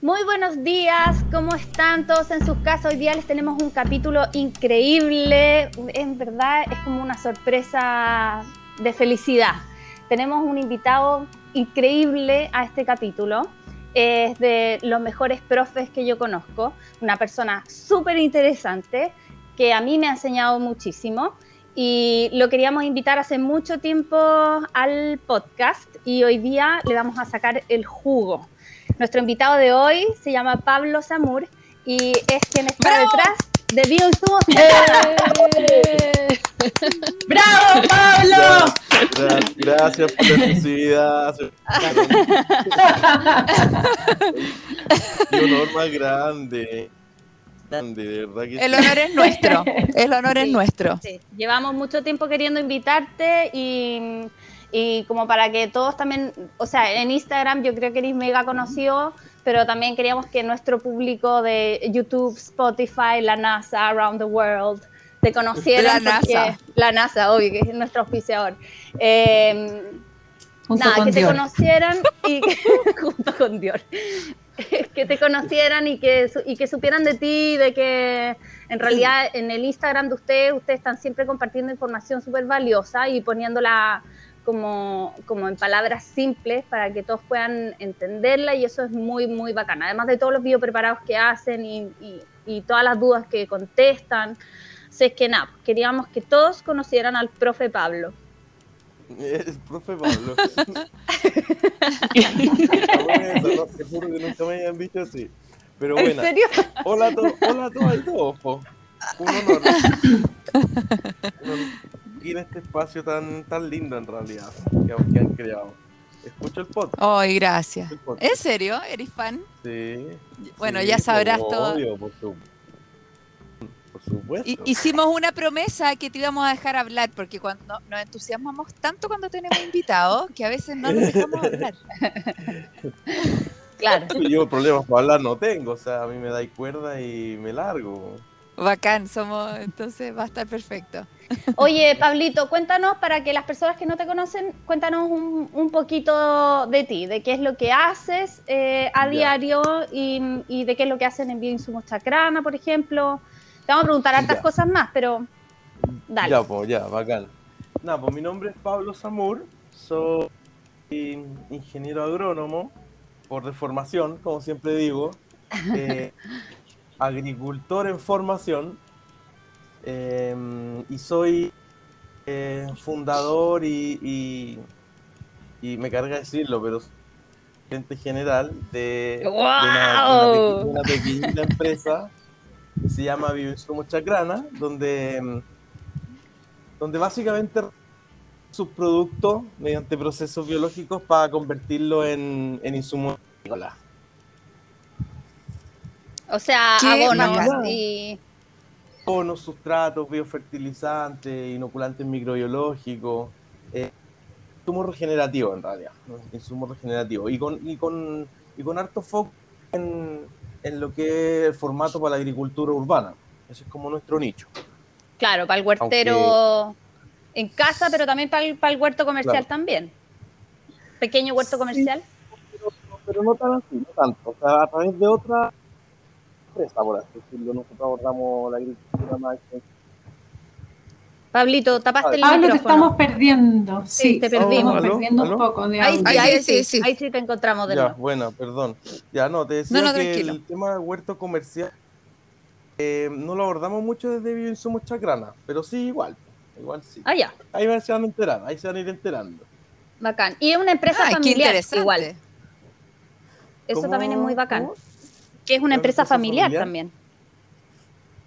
Muy buenos días, ¿cómo están todos en sus casas? Hoy día les tenemos un capítulo increíble, en verdad es como una sorpresa de felicidad. Tenemos un invitado increíble a este capítulo, es de los mejores profes que yo conozco, una persona súper interesante que a mí me ha enseñado muchísimo y lo queríamos invitar hace mucho tiempo al podcast y hoy día le vamos a sacar el jugo. Nuestro invitado de hoy se llama Pablo Samur y es quien está detrás de Bioinsumo ¡Bravo, Pablo! Gracias, por la exclusividad. Un honor más grande. Grande, de verdad que El honor es nuestro. El honor es nuestro. sí. Llevamos mucho tiempo queriendo invitarte y, y como para que todos también, o sea, en Instagram yo creo que eres mega conocido, pero también queríamos que nuestro público de YouTube, Spotify, la NASA, Around the World, te conocieran. La porque- NASA. La NASA, obvio, que es nuestro auspiciador. Eh, nada, que te Dior. conocieran y junto con Dior. que te conocieran y que, y que supieran de ti, de que en realidad en el Instagram de ustedes, ustedes están siempre compartiendo información súper valiosa y poniéndola como, como en palabras simples para que todos puedan entenderla y eso es muy, muy bacán. Además de todos los videos preparados que hacen y, y- y todas las dudas que contestan. Así es que nada, queríamos que todos conocieran al profe Pablo. El profe Pablo. Te juro que nunca me habían visto así. Pero ¿En bueno, serio? hola a todos, hola a todos y todos, po. Un honor. Y en este espacio tan, tan lindo en realidad que, han- que han creado. Escucho el podcast. Ay, gracias. podcast. ¿En serio? ¿Eres fan? Sí. Bueno, sí, ya sabrás todo. obvio, por, su- por supuesto. Hi- Hicimos una promesa que te íbamos a dejar hablar, porque cuando nos entusiasmamos tanto cuando tenemos invitados que a veces no nos dejamos hablar. Claro. Yo problemas para hablar no tengo, o sea, a mí me dais cuerda y me largo. Bacán, somos, entonces va a estar perfecto. Oye, Pablito, cuéntanos para que las personas que no te conocen, cuéntanos un, un poquito de ti, de qué es lo que haces eh, a Ya. diario y, y de qué es lo que hacen en Bioinsumos Chacrana, por ejemplo. Te vamos a preguntar hartas Ya. cosas más, pero dale. Ya, pues, ya, bacán. Nada, pues mi nombre es Pablo Samur, soy ingeniero agrónomo por deformación, como siempre digo, eh, agricultor en formación eh, y soy eh, fundador y, y, y me carga decirlo, pero soy gerente general de, de una, ¡Guau! una peque- una pequeñita empresa que se llama Bioinsumos Chacrana, donde, mm, donde básicamente sus productos mediante procesos biológicos para convertirlo en, en insumos agrícolas. O sea, abonos y... Bonos, sustratos, biofertilizantes, inoculantes microbiológicos, eh, insumos regenerativos en realidad, ¿no? insumos regenerativos y con, y con, y con harto foco en, en lo que es el formato para la agricultura urbana. Ese es como nuestro nicho. Claro, para el huertero en casa, pero también para el, para el huerto comercial Claro. también. Pequeño huerto comercial. pero no tan así, no tanto. O sea, a través de otra empresa, por así decirlo, nosotros abordamos la agricultura más extensa. Pablito, tapaste el Pablo, te micrófono. estamos perdiendo. Sí, Sí, te estamos perdimos. ¿Aló? perdiendo ¿Aló? un poco de Ahí sí, Ahí ahí sí, sí, sí. ahí sí te encontramos de Ya, nuevo. bueno, perdón. Ya, no, te decía No, no, que el tema del huerto comercial eh, no lo abordamos mucho desde Bioinsumos Chacrana, pero sí igual, igual sí. Ah, ya, Ahí van- se van a enterar, ahí se van a ir enterando. bacán. Y es una empresa qué familiar igual. Eso ¿Cómo? también es muy bacán. ¿Cómo? Que es una ¿Una empresa familiar, familiar? también.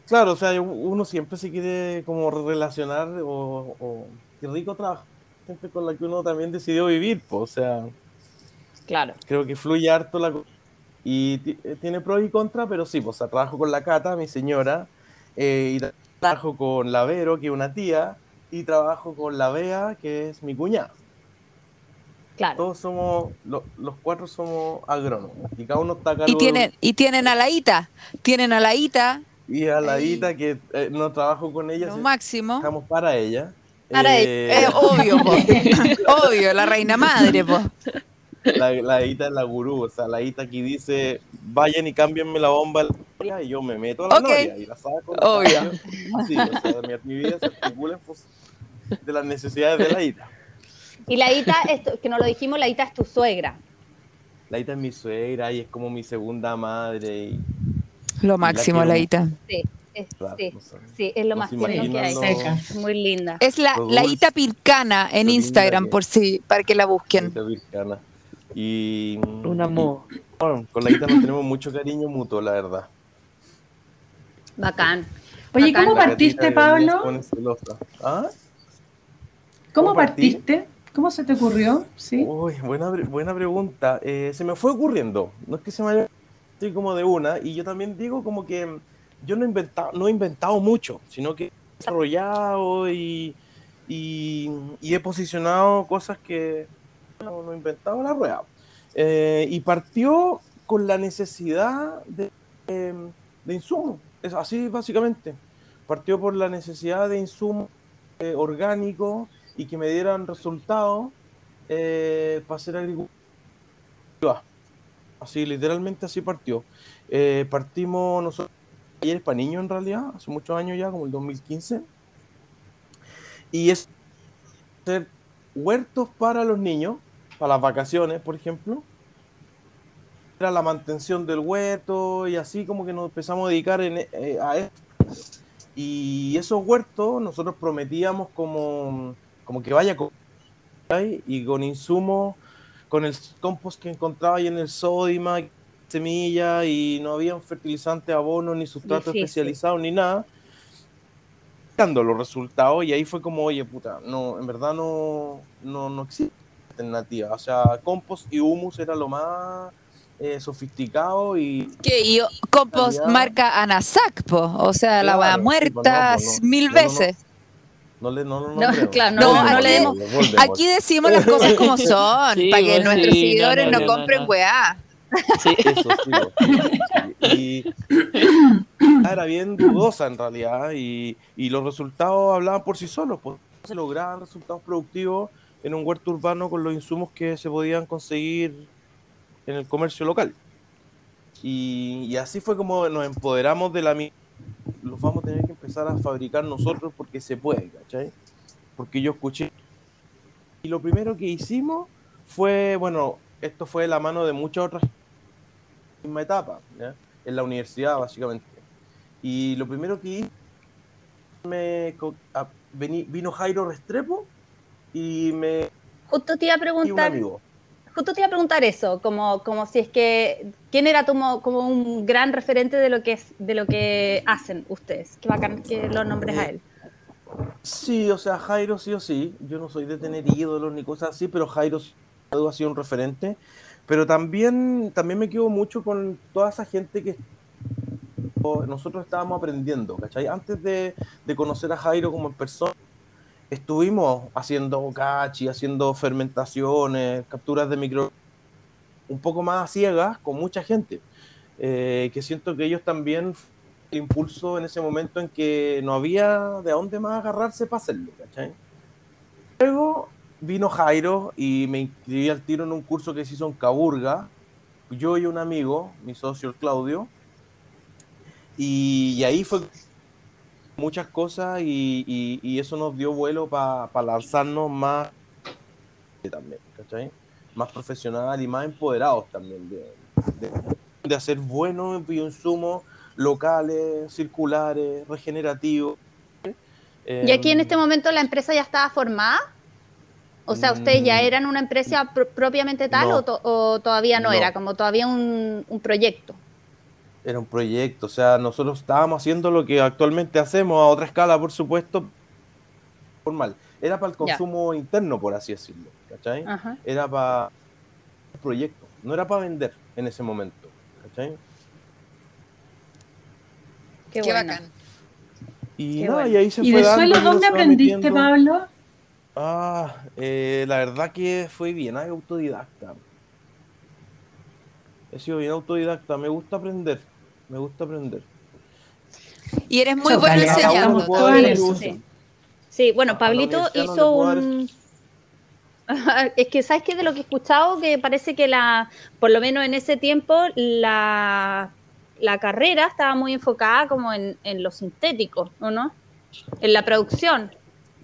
Claro, o sea, uno siempre se quiere como relacionar o, o qué rico trabajar con gente con la que uno también decidió vivir, pues, o sea, Claro. creo que fluye harto la y eh, tiene pros y contras, pero sí, pues o sea, trabajo con la Cata, mi señora, eh, y tra- trabajo con la Vero, que es una tía, y trabajo con la Bea, que es mi cuñada. Claro. Todos somos, lo- los cuatro somos agrónomos, y cada uno está a cargo Y de tienen, y tienen a la Ita, tienen a la Ita, y a la. Ita, que eh, no trabajo con ella, lo máximo. trabajamos para ella. Para Eh, Eh, obvio, po. obvio, la reina madre, po. La, la Ita es la gurú, o sea, la Ita aquí dice, vayan y cámbienme la bomba a la noria", y yo me meto a la Ok. noria y la saco. Obvio. Así, o sea, mi, mi vida se articula en de las necesidades de la Ita. Y la Ita, esto, que no lo dijimos, la Ita es tu suegra. La Ita es mi suegra y es como mi segunda madre y Lo máximo, Laita. Sí, es, claro, sí, no sé. sí, es lo No más se tierno que hay. Es muy linda. Es la, la Ita Pircana en Instagram, por si, para que la busquen. Ita Vircana. Y Un amor. bueno, con la Ita nos tenemos mucho cariño mutuo, la verdad. Bacán. Oye, Bacán. ¿cómo La partiste, la Pablo? ¿Ah? ¿Cómo ¿Cómo partiste? ¿Cómo se te ocurrió? Sí. Uy, buena, buena pregunta. Eh, se me fue ocurriendo. No es que se me haya estoy como de una. Y yo también digo como que yo no he inventado, no he inventado mucho, sino que he desarrollado y, y, he posicionado cosas que no, he inventado la rueda. Eh, y partió con la necesidad de, eh, de insumos. Así básicamente. Partió por la necesidad de insumos eh, orgánicos y que me dieran resultados eh, para ser agricultura. Así, literalmente así partió. Eh, partimos nosotros, talleres para niños en realidad, hace muchos años ya, como el 2015. Y es hacer huertos para los niños, para las vacaciones, por ejemplo. Era la mantención del huerto y así como que nos empezamos a dedicar eh, a esto. Y esos huertos nosotros prometíamos como, como que vaya con, y con insumos, con el compost que encontraba ahí en el Sodima, semilla y no había un fertilizante, abono, ni sustrato Difícil. especializado, ni nada. Dando los resultados y ahí fue como, oye, puta, no, en verdad no, no, no existe alternativa. O sea, compost y humus era lo más eh, sofisticado y Que y compost Calidad. marca Anasac, po. O sea, la Claro, weá sí, muerta pues no, pues no. mil no, no. le no, no, No, claro, no- Voldemort, no le demos- Voldemort. Aquí decimos las cosas como son, Sí, para que pues, nuestros seguidores no, no, no, no, compren no. weá. Sí. Eso sí. Y era bien dudosa en realidad y, y los resultados hablaban por sí solos. Pues, se lograban resultados productivos en un huerto urbano con los insumos que se podían conseguir en el comercio local. Y, y así fue como nos empoderamos de la Los vamos a tener empezar a fabricar nosotros porque se puede, ¿cachai? Porque yo escuché. Y lo primero que hicimos fue, bueno, esto fue de la mano de muchas otras misma etapa, ¿ya? en la universidad básicamente. Y lo primero que hice, me, a- vení- vino Jairo Restrepo y me Justo te iba a preguntar, amigo. Justo te iba a preguntar eso, como, como si es que, ¿quién era como un gran referente de lo que es, de lo que hacen ustedes? Qué bacán que lo nombres a él. Sí, o sea, Jairo sí o sí. Yo no soy de tener ídolos ni cosas así, pero Jairo ha sido un referente. Pero también, también me quedo mucho con toda esa gente que nosotros estábamos aprendiendo, ¿cachai? Antes de, de conocer a Jairo como persona, estuvimos haciendo bocachi, haciendo fermentaciones, capturas de micro, un poco más ciegas con mucha gente, eh, que siento que ellos también el impulso en ese momento en que no había de dónde más agarrarse para hacerlo, ¿cachai? Luego vino Jairo y me inscribí al tiro en un curso que se hizo en Caburga, yo y un amigo, mi socio Claudio, y ahí fue muchas cosas y, y- y eso nos dio vuelo para lanzarnos más también, ¿cachai? Más profesional y más empoderados también de, de- de hacer buenos bioinsumos locales, circulares, regenerativos. ¿Y aquí en Em, este momento la empresa ya estaba formada? O sea, ¿ustedes ya Mm. eran una empresa pro- propiamente tal No. o, to- o todavía no, No. era? Como todavía un, un proyecto. Era un proyecto, o sea, nosotros estábamos haciendo lo que actualmente hacemos a otra escala, por supuesto, formal. Era para el consumo interno, por así decirlo, ¿cachai? Ajá. Era para el proyecto, no era para vender en ese momento, ¿cachai? Qué, Qué bacán. Y Qué nada, bueno. y ahí se ¿Y fue de dando, suelo dónde aprendiste, metiendo. Pablo? Ah, eh, la verdad que fue bien ah, autodidacta. He sido bien autodidacta, me gusta aprender, me gusta aprender. Y eres muy Chócale, bueno enseñando. Sí. Sí, bueno, Pablito hizo un... Es que, ¿sabes qué? De lo que he escuchado, que parece que la, por lo menos en ese tiempo, la, la carrera estaba muy enfocada como en, en lo sintético, ¿o no? En la producción.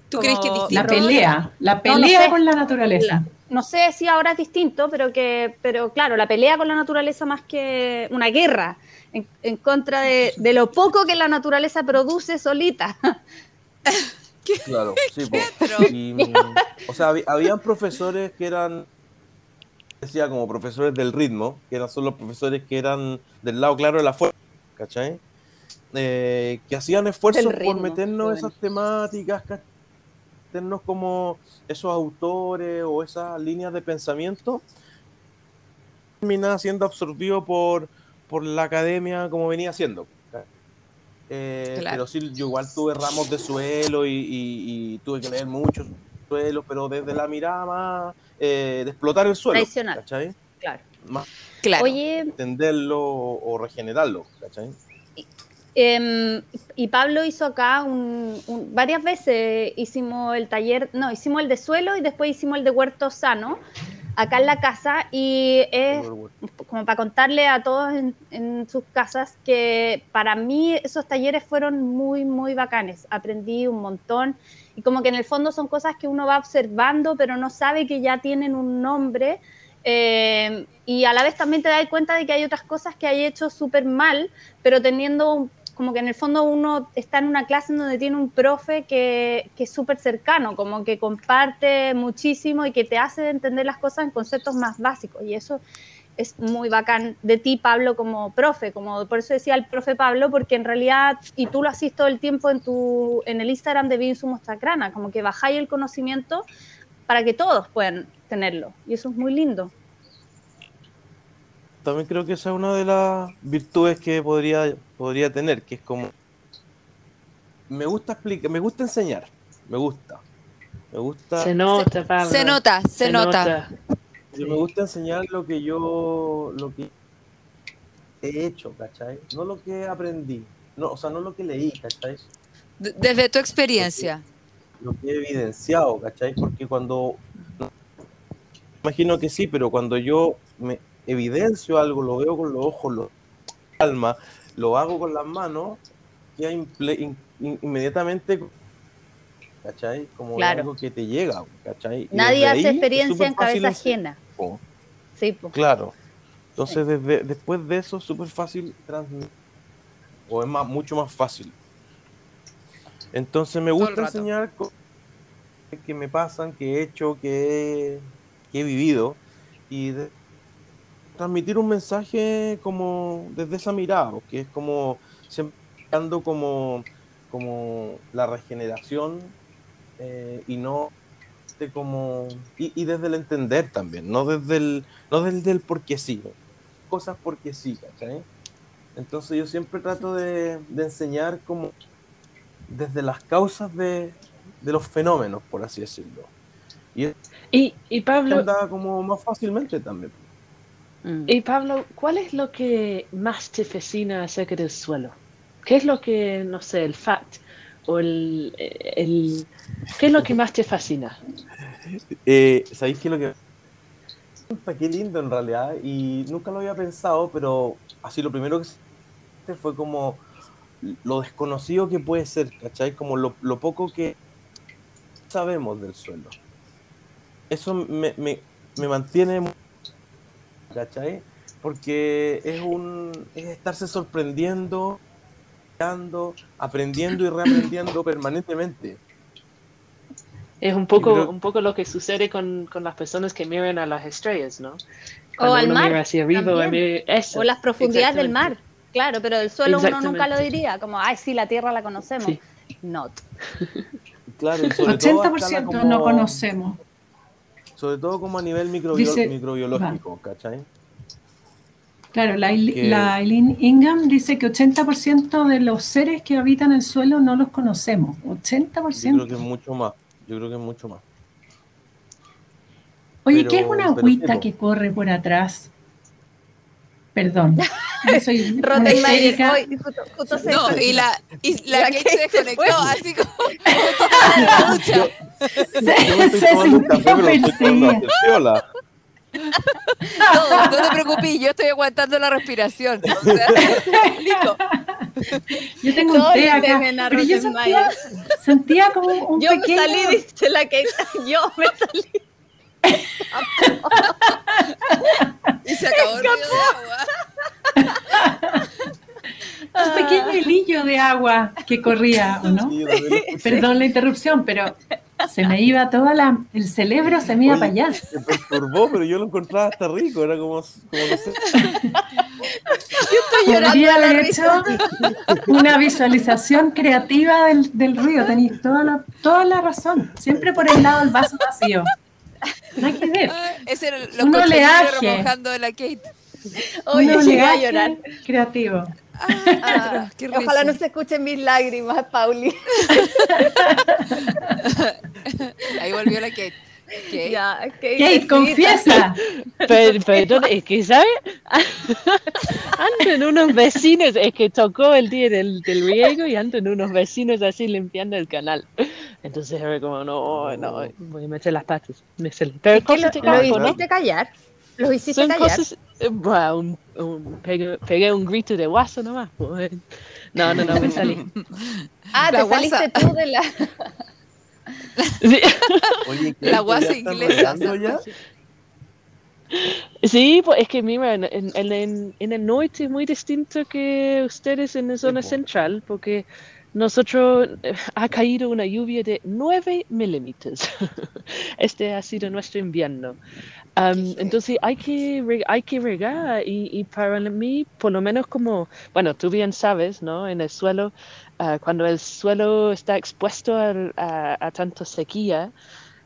¿Tú crees que es Como La distinto? pelea, la no pelea sé. con la naturaleza. No sé si ahora es distinto, pero que, pero claro, la pelea con la naturaleza más que una guerra en, en contra de, de lo poco que la naturaleza produce solita. Claro, sí. Pedro? Y, mm, o sea, hab- habían profesores que eran, decía como profesores del ritmo, que eran solo los profesores que eran del lado claro de la fuerza, ¿cachai? Eh, que hacían esfuerzos Del por ritmo, meternos qué esas temáticas, ¿cachai? meternos como esos autores o esas líneas de pensamiento, terminaba siendo absorbido por, por la academia como venía siendo. Eh, Claro. Pero sí, yo igual tuve ramos de suelo y, y- y tuve que leer muchos suelos, pero desde la mirada más eh, de explotar el suelo. Tradicional. ¿cachai? Claro. Más Claro. Oye, entenderlo o regenerarlo. ¿cachai? Em, y Pablo hizo acá un, un- varias veces hicimos el taller, no, hicimos el de suelo y después hicimos el de huerto sano acá en la casa y es como para contarle a todos en, en sus casas que para mí esos talleres fueron muy, muy bacanes. Aprendí un montón y como que en el fondo son cosas que uno va observando pero no sabe que ya tienen un nombre. eh, y a la vez también te das cuenta de que hay otras cosas que hay hecho súper mal, pero teniendo un- como que en el fondo uno está en una clase donde tiene un profe que, es súper cercano, como que comparte muchísimo y que te hace entender las cosas en conceptos más básicos. Y eso es muy bacán de ti, Pablo, como profe, como por eso decía el profe Pablo, porque en realidad, y tú lo haces todo el tiempo en tu, en el Instagram de Binsumos Tacrana, como que bajáis el conocimiento para que todos puedan tenerlo. Y eso es muy lindo. También creo que esa es una de las virtudes que podría, podría tener, que es como me gusta explicar, me gusta enseñar, me gusta. Me gusta, Se nota, Pablo. Se nota, se, nota. yo me gusta enseñar lo que yo lo que he hecho, ¿cachai? No lo que aprendí, no, o sea, no lo que leí, ¿cachai? Desde tu experiencia. lo que he evidenciado, ¿cachai? Porque cuando, imagino que sí, pero cuando yo me evidencio algo, lo veo con los ojos, lo alma, lo hago con las manos, ya imple- in- in- inmediatamente, ¿cachai? Como Claro. algo que te llega, ¿cachai? Nadie hace ahí experiencia en cabeza ajena. Sí, pues. Claro. Entonces, desde, después de eso, es súper fácil transmitir. O es más, mucho más fácil. Entonces, me gusta enseñar cosas que me pasan, que he hecho, que he, que he vivido. Y de- transmitir un mensaje como desde esa mirada, que es como siempre buscando como, como la regeneración eh, y no de como y, y desde el entender también, no desde el no desde el porque sí, cosas porque sí, ¿cachai? Entonces yo siempre trato de, de enseñar como desde las causas de, de los fenómenos, por así decirlo. Y Y, y Pablo, anda como más fácilmente también. Mm. y Pablo, ¿cuál es lo que más te fascina acerca del suelo? ¿Qué es lo que, no sé, el fact o el, el qué es lo que más te fascina? Eh, ¿Sabéis qué es lo que... Qué lindo en realidad, y nunca lo había pensado, pero así lo primero que se- fue como lo desconocido que puede ser, ¿cachai? Como lo, lo poco que sabemos del suelo. Eso me, me, me mantiene, ¿cachai? Porque es un es estarse sorprendiendo, creando, aprendiendo y reaprendiendo permanentemente. Es un poco, creo- un poco lo que sucede con, con las personas que miran a las estrellas, ¿no? O Cuando al uno mar. mira hacia arriba, mira- eso, O las profundidades del mar. Claro, pero del suelo uno nunca lo diría, como, ay, sí, la tierra la conocemos. Sí. Not. Claro, y sobre todo a escala 80% como- no conocemos. Sobre todo como a nivel Dice- microbiológico, ¿cachai? Claro, la, Que- la Eileen Ingham dice que 80% de los seres que habitan el suelo no los conocemos. Yo 80%. creo que es mucho más. Yo creo que es mucho más. Oye, pero- ¿qué es una agüita que corre por atrás? Perdón. Yo soy hoy, justo, justo se No, y la, y la, La Kate se se desconectó, fue. así como. Yo Se tomando un café, pero lo estoy tomando perseguía. a terciola. No, no te preocupes, yo estoy aguantando la respiración. O sea, listo. Yo tengo un té acá, pero yo sentía, como un Yo pequeño... me salí, dice la Kate. Yo me salí. Y se acabó el río de agua. un pequeño hilillo de agua que corría, ¿o no? Sí, yo. Perdón la interrupción, pero se me iba toda la... El cerebro se me iba Oye, para allá. Se perturbó, pero yo lo encontraba hasta rico. Era como, como no sé. llorando Podría de la haber hecho una visualización creativa del, del río. Tenéis toda la, toda la razón. Siempre por el lado del vaso vacío. No hay que ver. Ah, Ese era lo Un contenido oleaje. remojando de la Kate. Oye, Un llegué a llorar. Creativo. Ah, qué ojalá no se escuchen mis lágrimas, Pauli. Ahí volvió la Kate. Kate. Ya, Kate, confiesa. Pero, perdón, es que, ¿sabes? Andan unos vecinos, es que tocó el día del, del riego y andan unos vecinos así limpiando el canal. Entonces era como, no, no, voy a meter las patas. me sale. Pero ¿Y qué lo, cosas lo hiciste callar? ¿Los hiciste Son callar? cosas, eh, bueno, un, un- pegué, pegué un grito de guaso nomás. pues. No, no, no, me salí. Ah, La te saliste tú de la... Sí. Oye, ¿qué? La guasa ¿Ya están inglesa. ya? Sí, pues es que mira, en, en- en- en- en el norte es muy distinto que ustedes en la zona central, porque nosotros eh, ha caído una lluvia de 9 milímetros. Este ha sido nuestro invierno. Entonces hay que, hay que regar y, y para mí, por lo menos como, bueno, tú bien sabes, ¿no? En el suelo, ah, cuando el suelo está expuesto al- a, a tanto sequía,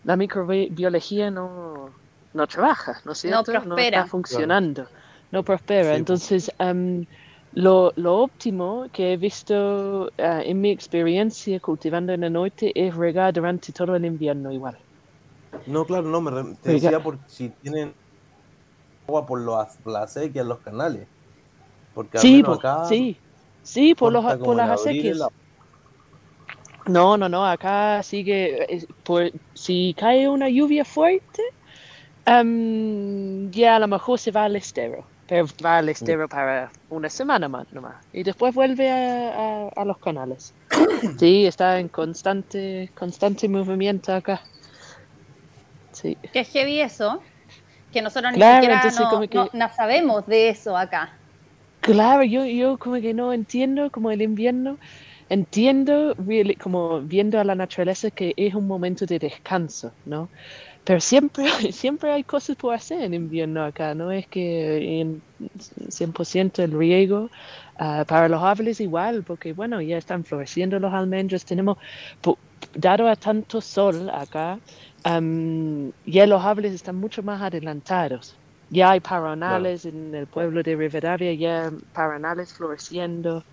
la microbiología no, no trabaja, ¿no es No está funcionando, no prospera. Sí, Entonces, am, lo, lo óptimo que he visto ah, en mi experiencia cultivando en el norte es regar durante todo el invierno igual. No, claro, no, me re- te Oiga. decía por si tienen agua por los, la sequía en los canales. Porque al Sí, menos po- acá sí, sí, por, los, por las acequias. No, no, no, acá es- por, si cae una lluvia fuerte, am, ya a lo mejor se va al estero, pero va al estero para una semana más nomás, y después vuelve a, a- a los canales. Sí, está en constante, constante movimiento acá. Sí. Que es heavy eso, que nosotros Claro, ni siquiera entonces no, como que- no- no sabemos de eso acá. Claro, yo, yo como que no entiendo como el invierno, entiendo como viendo a la naturaleza que es un momento de descanso, ¿no? Pero siempre, siempre hay cosas por hacer en invierno acá, no es que en 100% el riego ah, para los árboles igual, porque bueno, ya están floreciendo los almendros, tenemos, dado a tanto sol acá, am, ya los árboles están mucho más adelantados. Ya hay paranales en el pueblo de Rivadavia, ya paranales floreciendo.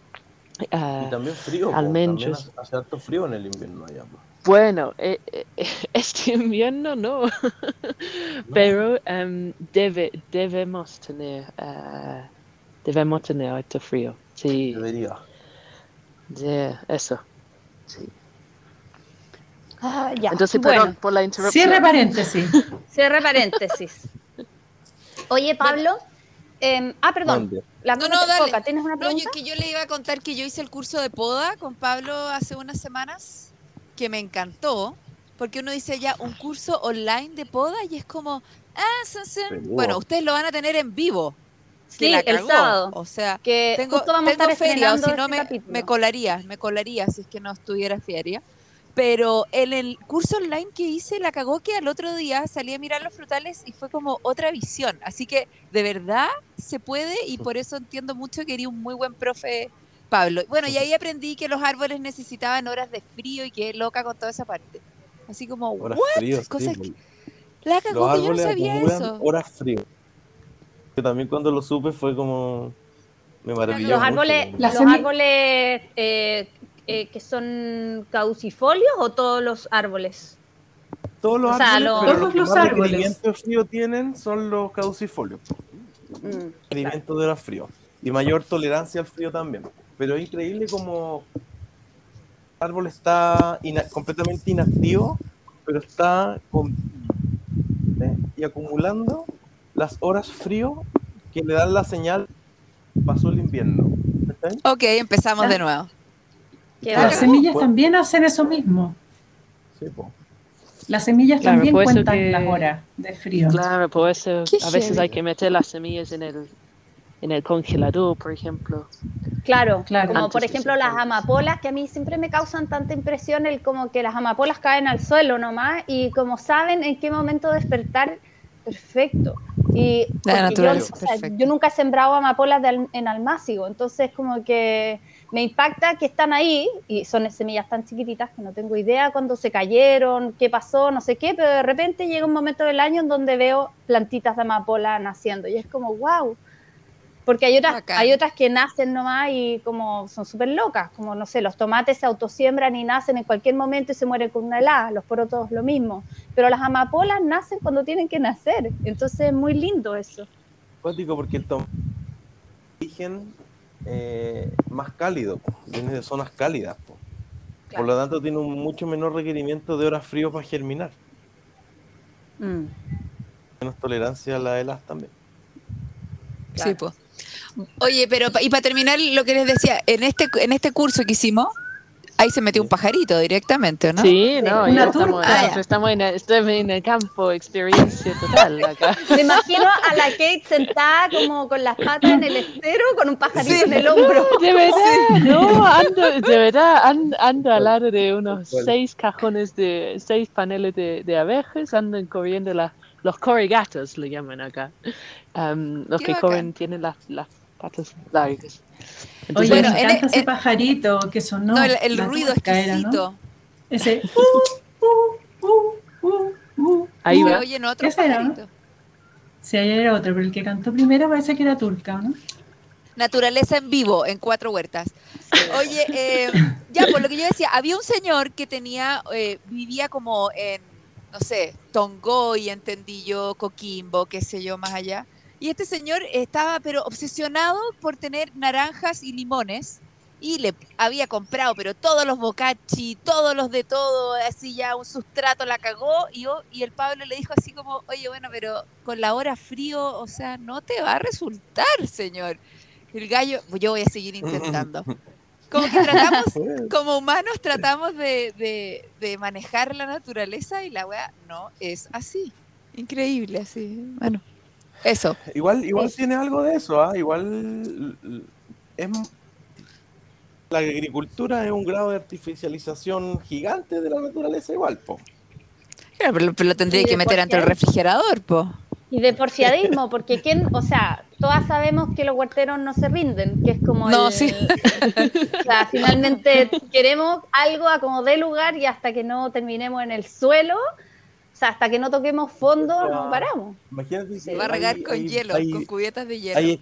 ah, Y también frío, po, almendros. también hace harto frío en el invierno allá. Bueno, eh, eh, este invierno no, pero em, debe, debemos tener, ah, debemos tener harto frío. Sí, Debería. de- eso. Sí. Ah, ya. Entonces, bueno, perdón por la interrupción. Cierre paréntesis. cierre paréntesis. Oye, Pablo. em, ah, perdón. La No, no, no, dale. Coca, ¿Tienes una No, pregunta? yo, que yo le iba a contar que yo hice el curso de poda con Pablo hace unas semanas, que me encantó, porque uno dice ya un curso online de poda y es como, ah, sun. Pero- bueno, ustedes lo van a tener en vivo. Sí, la el sábado. O sea, que tengo, justo vamos a tengo estar feria, o si no este me, me colaría, me colaría si es que no estuviera feria. Pero en el curso online que hice, la cagó que al otro día salí a mirar los frutales y fue como otra visión. Así que de verdad se puede y por eso entiendo mucho que eres un muy buen profe, Pablo. Bueno, y ahí aprendí que los árboles necesitaban horas de frío y que loca con toda esa parte. Así como, Horas ¿what? frío, sí, Cosas po. que- La Los cagó que yo no árboles sabía eso. horas frío. Que también cuando lo supe fue como... Me maravilló Los mucho. árboles, La los semi- árboles eh, eh, que son caducifolios o todos los árboles? Todos los o sea, árboles, lo- pero Todos los que los árboles. frío tienen son los caducifolios. Mm, de los fríos. Y mayor tolerancia al frío también. Pero es increíble como el árbol está ina- completamente inactivo pero está con- ¿eh? y acumulando las horas frío que le dan la señal pasó el invierno. Ok, empezamos de nuevo. Qué Las bacán. semillas Bueno. también hacen eso mismo. Sí, po. Las semillas Claro, también cuentan que- las horas de frío. Claro, por eso Qué a veces hay que meter las semillas en el, en el congelador, por ejemplo. Claro, Claro. como Antes por ejemplo las amapolas, que a mí siempre me causan tanta impresión, el como que las amapolas caen al suelo nomás y como saben en qué momento despertar, perfecto. Y yo, naturaleza, o sea, perfecto. yo nunca he sembrado amapolas de en almácigo, entonces como que me impacta que están ahí y son semillas tan chiquititas que no tengo idea cuándo se cayeron, qué pasó, no sé qué, pero de repente llega un momento del año en donde veo plantitas de amapola naciendo y es como, wow. Porque hay otras, hay otras que nacen nomás y como son súper locas, como no sé, los tomates se autosiembran y nacen en cualquier momento y se mueren con una helada, los porotos lo mismo, pero las amapolas nacen cuando tienen que nacer, entonces es muy lindo eso. Cuático porque el tomate es origen eh, más cálido, po. viene de zonas cálidas. po. Por lo tanto, tiene un mucho menor requerimiento de horas frío para germinar. Mm. Menos tolerancia a la helada también. Sí, pues. Oye, pero pa- y para terminar lo que les decía, en este en este curso que hicimos, ahí se metió un pajarito directamente, ¿o ¿no? Sí, no, Una estamos, turca. Ah, estamos en el, estoy en el campo, experiencia total acá. Me imagino a la Kate sentada como con las patas en el estero con un pajarito Sí. en el hombro. De verdad, no, ando, de verdad, ando, ando al lado de unos cual. seis cajones de, seis paneles de, de abejas, andan corriendo las, los corrigatos, le llaman acá. Am, los Qué que bacán. corren tienen las, las patas largas. Oye, Bueno, me en- ese en- pajarito que sonó. No, el, el ruido turca era, ¿no? exquisito. Ese. uh, uh, uh, Ahí va. Era, ¿no? pajaritos. Sí, ahí era otro, pero el que cantó primero parece que era turca, ¿no? Naturaleza en vivo, en cuatro huertas. Oye, eh, ya, por lo que yo decía, había un señor que tenía, eh, vivía como en, no sé, Tongoy, entendí yo, Coquimbo, qué sé yo, más allá. Y este señor estaba, pero obsesionado por tener naranjas y limones. Y le había comprado, pero todos los bocachi, todos los de todo, así ya un sustrato la cagó. Y, yo, y el Pablo le dijo así como, oye, bueno, pero con la hora frío, o sea, no te va a resultar, señor. El gallo, pues yo voy a seguir intentando. Como que tratamos, como humanos tratamos de, de- de manejar la naturaleza y la weá no es así. Increíble, así. Bueno, eso. Igual, igual Sí. tiene algo de eso, ¿ah? Igual es la agricultura es un grado de artificialización gigante de la naturaleza igual, po. Claro, pero, pero lo tendría que meter ante el refrigerador, po. Y de porfiadismo, porque quién, o sea, todas sabemos que los huerteros no se rinden, que es como No, el- sí. O sea, finalmente queremos algo a como dé lugar y hasta que no terminemos en el suelo, sea, hasta que no toquemos fondo, no paramos. Imagínate Se va a regar hay- con hay- hielo, hay- con cubetas de hielo. Hay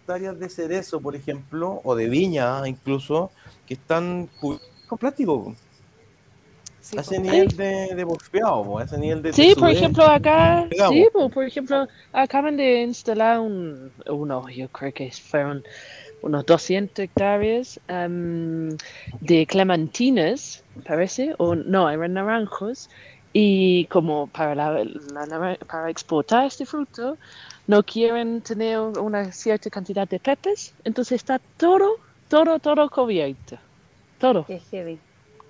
hectáreas de cerezo, por ejemplo, o de viña incluso, que están con plástico, Sí, a ese nivel de, de bosqueado, po, a ese nivel de Sí, por ejemplo, acá, sí, po, por ejemplo, acaban de instalar un, uno, yo creo que fueron unos 200 hectáreas de clementinas, parece, o no, eran naranjos, y como para, la, para exportar este fruto, no quieren tener una cierta cantidad de pepes, entonces está todo, todo, todo cubierto, todo Qué heavy.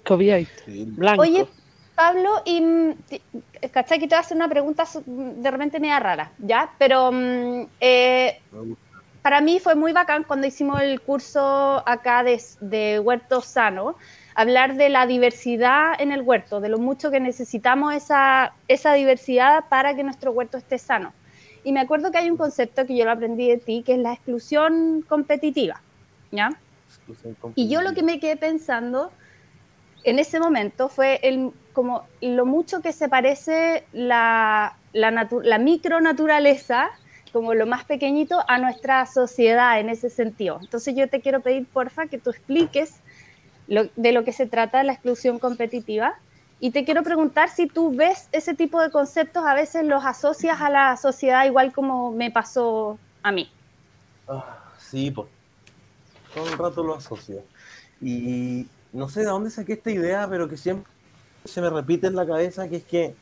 cubierto, Sí, blanco. Oye, Pablo, y ¿cachai? Que te voy a hacer una pregunta de repente media rara, ¿ya? Pero mm, eh, para mí fue muy bacán cuando hicimos el curso acá de, de Huerto Sano, hablar de la diversidad en el huerto, de lo mucho que necesitamos esa, esa diversidad para que nuestro huerto esté sano. Y me acuerdo que hay un concepto que yo lo aprendí de ti, que es la exclusión competitiva, ¿ya? Y yo lo que me quedé pensando en ese momento fue el, como lo mucho que se parece la, la, la micronaturaleza, como lo más pequeñito, a nuestra sociedad en ese sentido. Entonces yo te quiero pedir, porfa, que tú expliques lo- de lo que se trata la exclusión competitiva. Y te quiero preguntar si tú ves ese tipo de conceptos, a veces los asocias a la sociedad igual como me pasó a mí. Ah, sí, pues. Todo el rato lo asocio. Y no sé de dónde saqué esta idea, pero que siempre se me repite en la cabeza, que es que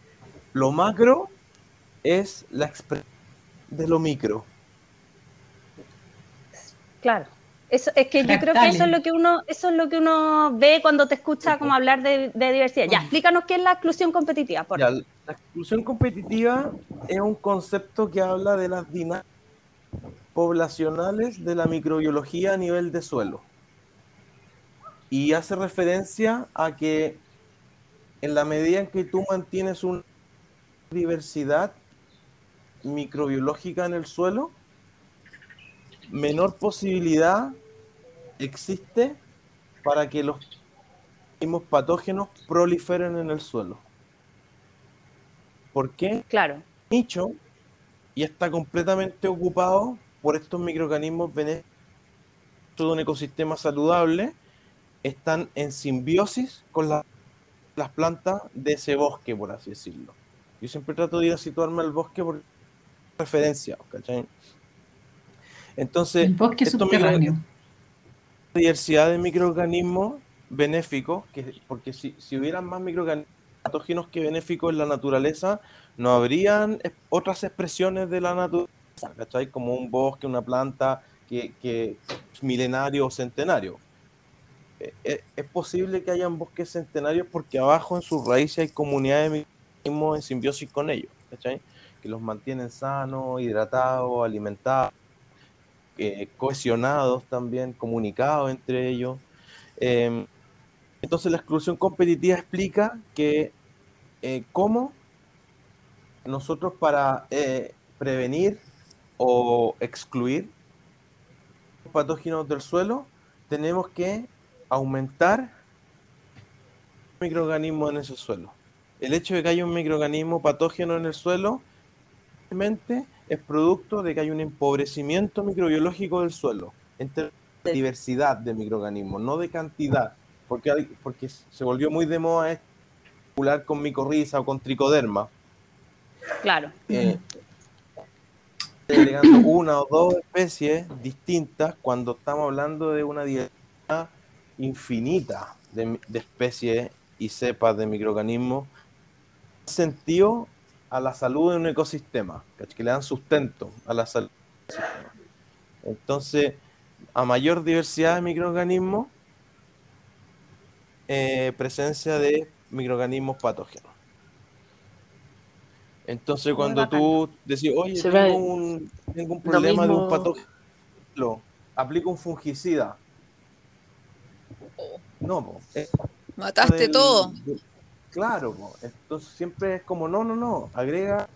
lo macro es la expresión de lo micro. Claro. Eso, es que yo creo que eso es lo que uno, eso es lo que uno ve cuando te escucha como hablar de, diversidad. Ya, explícanos qué es la exclusión competitiva. Por Ya, la exclusión competitiva es un concepto que habla de las dinámicas poblacionales de la microbiología a nivel de suelo. Y hace referencia a que en la medida en que tú mantienes una diversidad microbiológica en el suelo, menor posibilidad existe para que los mismos patógenos proliferen en el suelo. ¿Por qué? Claro. Nicho y está completamente ocupado por estos microorganismos benéficos todo un ecosistema saludable, están en simbiosis con la- las plantas de ese bosque, por así decirlo. Yo siempre trato de ir a situarme al bosque por referencia, ¿cachai? Entonces, El bosque subterráneo. Diversidad de microorganismos benéficos, que, porque si, si hubieran más microorganismos patógenos que benéficos en la naturaleza, no habrían otras expresiones de la naturaleza, ¿cachai? Como un bosque, una planta que, que es milenario o centenario. Eh, eh, Es posible que hayan bosques centenarios porque abajo en sus raíces hay comunidades de microorganismos en simbiosis con ellos, ¿cachai? Que los mantienen sanos, hidratados, alimentados eh, cohesionados también, comunicados entre ellos. Eh, entonces la exclusión competitiva explica que eh, cómo nosotros para eh, prevenir o excluir patógenos del suelo tenemos que aumentar microorganismos en ese suelo. El hecho de que haya un microorganismo patógeno en el suelo realmente es producto de que hay un empobrecimiento microbiológico del suelo, en términos de diversidad de microorganismos, no de cantidad, porque, hay- porque se volvió muy de moda esto, popular con micorriza o con tricoderma, Claro. eh, agregando una o dos especies distintas cuando estamos hablando de una diversidad infinita de, de especies y cepas de microorganismos sentido a la salud de un ecosistema, que le dan sustento a la salud. Entonces, a mayor diversidad de microorganismos, eh, presencia de microorganismos patógenos. Entonces, cuando tú decís, oye, Se tengo un, tengo un problema de un patógeno, aplico un fungicida. No, po, es Mataste del- todo. Claro, entonces siempre es como, no, no, no, agrega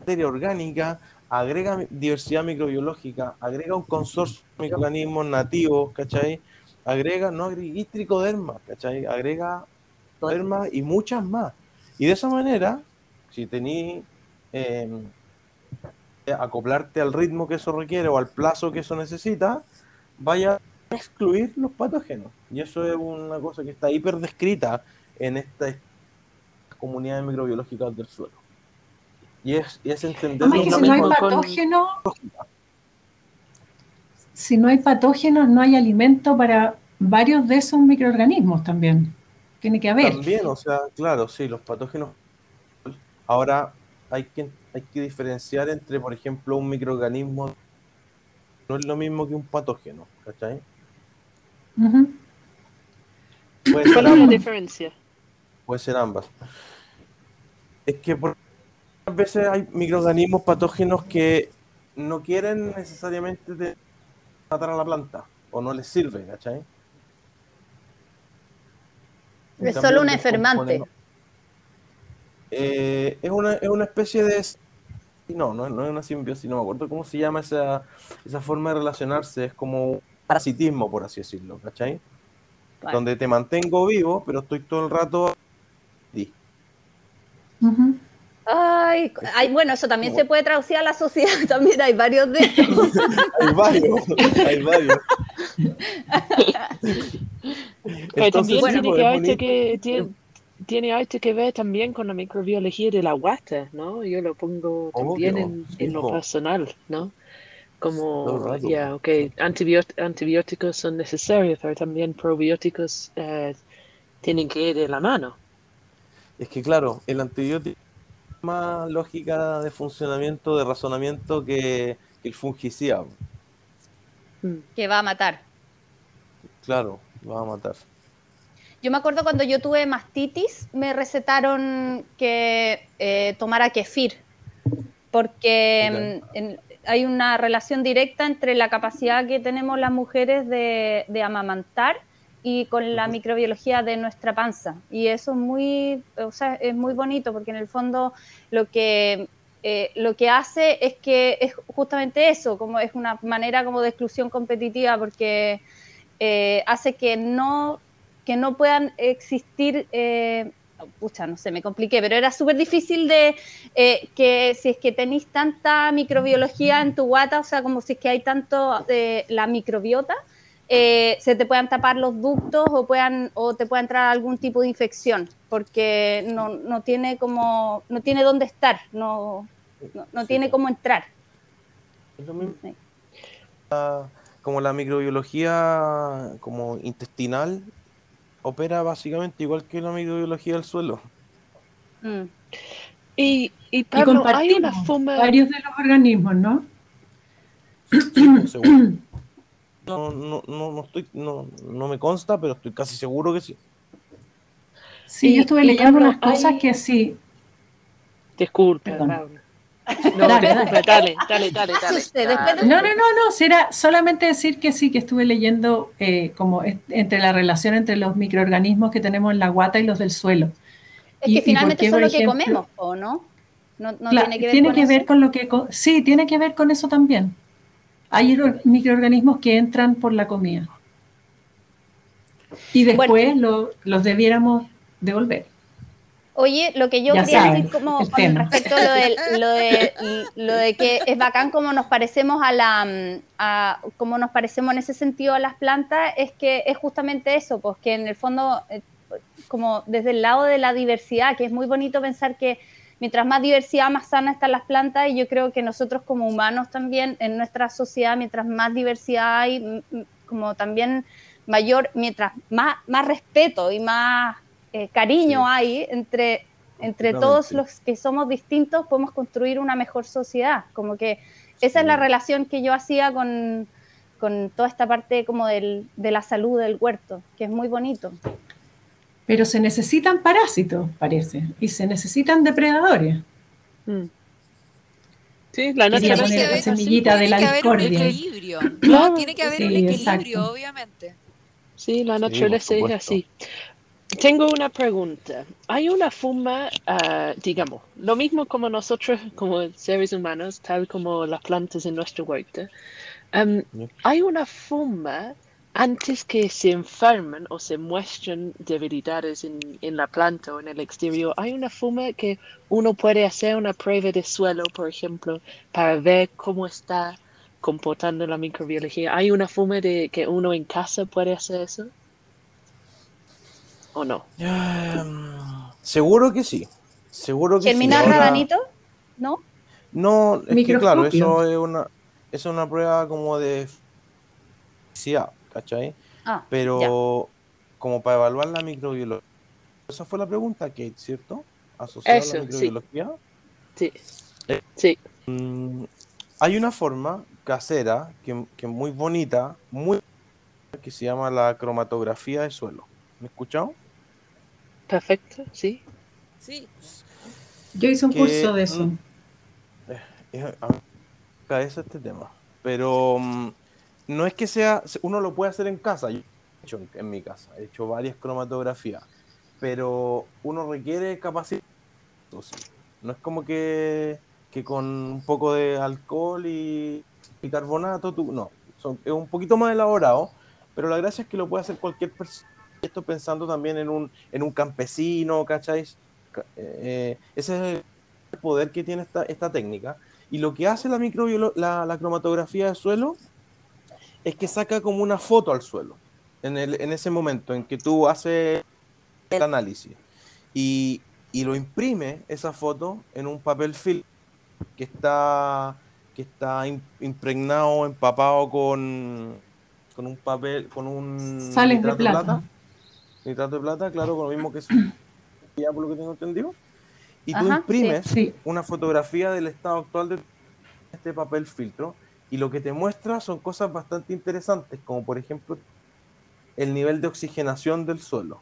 materia orgánica, agrega diversidad microbiológica, agrega un consorcio de microorganismos nativos, ¿cachai? Agrega, no agreguís tricoderma, ¿cachai? Agrega derma y muchas más. Y de esa manera, si tení eh, acoplarte al ritmo que eso requiere o al plazo que eso necesita, vaya a excluir los patógenos. Y eso es una cosa que está hiper descrita en estas comunidades microbiológicas del suelo. Y es, y es entender Además que si no hay con- patógenos, si no hay patógenos, no hay alimento para varios de esos microorganismos también. Tiene que haber. También, o sea, claro, sí, los patógenos. Ahora hay que, hay que diferenciar entre, por ejemplo, un microorganismo. No es lo mismo que un patógeno, ¿cachai? Puede ser, ¿Cuál es la diferencia? Puede ser ambas. Es que por muchas veces hay microorganismos patógenos que no quieren necesariamente de- matar a la planta o no les sirve, ¿cachai? Es cambio, solo un enfermante. Eh, es, una, es una especie de... No, no, no es una simbiosis, no me acuerdo cómo se llama esa, esa forma de relacionarse, es como un parasitismo, por así decirlo, ¿cachai? Donde te mantengo vivo, pero estoy todo el rato... Ay, ay, bueno, eso también se puede traducir a la sociedad, también hay varios de. Hay varios, hay varios. Pero también tiene, pues, que, que, tiene, tiene harto que ver también con la microbiología de la guata, ¿no? Yo lo pongo también Obvio, en, lo po. personal, ¿no? Como, ya, ok, antibiot- antibióticos son necesarios, pero también probióticos eh, tienen que ir de la mano, Es que claro, el antibiótico es más lógica de funcionamiento, de razonamiento que, que el fungicida. Mm. Que va a matar. Claro, va a matar. Yo me acuerdo cuando yo tuve mastitis, me recetaron que eh, tomara kefir, porque en- hay una relación directa entre la capacidad que tenemos las mujeres de, de amamantar y con la microbiología de nuestra panza. Y eso es muy, o sea, es muy bonito, porque en el fondo lo que, eh, lo que hace es que es justamente eso, como es una manera como de exclusión competitiva, porque eh, hace que no que no puedan existir, eh, pucha, no sé, me compliqué, pero era súper difícil de eh, que si es que tenéis tanta microbiología en tu guata, o sea, como si es que hay tanto de la microbiota, eh, se te puedan tapar los ductos o, puedan, o te pueda entrar algún tipo de infección, porque no, no tiene como, no tiene dónde estar, no, no, no Sí, tiene cómo entrar. Es lo mismo. Como la microbiología como intestinal opera básicamente igual que la microbiología del suelo. Mm. Y, y Y Pablo, hay compartimos una forma. varios de los organismos, ¿no? Seguro. No, no, no, no estoy, no, no me consta, pero estoy casi seguro que sí. Sí, Y- yo estuve leyendo Pablo, unas cosas hay- que sí. Perdón. Pablo. No, Dale, disculpa, dale, dale, dale, Hace dale. usted, dale. después de- No, no, no, no, será solamente decir que sí, que estuve leyendo eh, como entre la relación entre los microorganismos que tenemos en la guata y los del suelo. Es Y- que finalmente qué, por lo que comemos, ¿o no? No, no Claro, tiene que ver con eso. con lo que... Sí, tiene que ver con eso también. Hay or- microorganismos que entran por la comida. Y después Bueno. lo- los debiéramos devolver. Oye, lo que yo Ya quería saben, decir como con respecto a lo de, lo, de, lo de que es bacán como nos parecemos a la a, como nos parecemos en ese sentido a las plantas, es que es justamente eso, pues que en el fondo, eh, como desde el lado de la diversidad, que es muy bonito pensar que mientras más diversidad, más sana están las plantas, y yo creo que nosotros como humanos también, en nuestra sociedad, mientras más diversidad hay, como también mayor, mientras más, más respeto y más eh, cariño Sí. hay entre, entre todos los que somos distintos, podemos construir una mejor sociedad. Como que esa es la relación que yo hacía con, con toda esta parte como del, de la salud del huerto, que es muy bonito. Pero se necesitan parásitos, parece, y se necesitan depredadores. Mm. Sí, la es la así. semillita de tiene la que haber un discordia. equilibrio. ¿no? Claro, tiene que haber sí, un equilibrio, exacto. obviamente. Sí, la naturaleza es así. Tengo una pregunta. Hay una forma, ah, digamos, lo mismo como nosotros, como seres humanos, tal como las plantas en nuestra huerta, em, Ya. hay una forma antes que se enfermen o se muestren debilidades en, en la planta o en el exterior, hay una forma que uno puede hacer una prueba de suelo, por ejemplo, para ver cómo está comportando la microbiología. ¿Hay una forma de que uno en casa puede hacer eso? ¿O no? Mm, Seguro que sí. Seguro que sí. ¿Germinar Ahora- rabanito? ¿No? No, es que claro, eso es una, es una prueba como de fisicidad, ¿cachai? Ah, ya. Pero como para evaluar la microbiología. Esa fue la pregunta, Kate, ¿cierto? Asociada a Eso, la sí. microbiología. Sí. Eh. Sí. Mm, hay una forma casera que, que es muy bonita, muy que se llama la cromatografía de suelo. ¿Me escuchado? Perfecto, sí. Sí. Yo hice un Que, curso de eso. mm, Es- a mí me cabeza este tema. Pero mm, no es que sea, uno lo puede hacer en casa. Yo he hecho en, mi casa, he hecho varias cromatografías. Pero uno requiere capacidad. No es como que, que con un poco de alcohol y, y carbonato, tú, no. Es un poquito más elaborado. Pero la gracia es que lo puede hacer cualquier persona. Esto pensando también en un, en un campesino, ¿cachai? Ca- eh, ese es el poder que tiene esta, esta técnica. Y lo que hace la, la, cromatografía del suelo es que saca como una foto al suelo en, el, en ese momento en que tú haces el análisis. Y, y lo imprime esa foto en un papel film que está, que está im- impregnado, empapado con, con un papel, con un Sales de nitrato plata. Nitrato de plata, claro, con lo mismo que ya por lo que tengo entendido. Y tú Ajá, imprimes Sí. una fotografía del estado actual de este papel filtro y lo que te muestra son cosas bastante interesantes, como por ejemplo el nivel de oxigenación del suelo.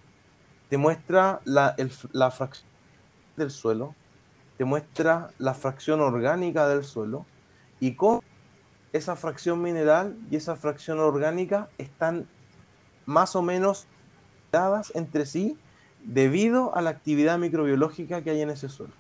Te muestra la, fracción del suelo, te muestra la fracción orgánica del suelo y cómo esa fracción mineral y esa fracción orgánica están más o menos dadas entre sí debido a la actividad microbiológica que hay en ese suelo.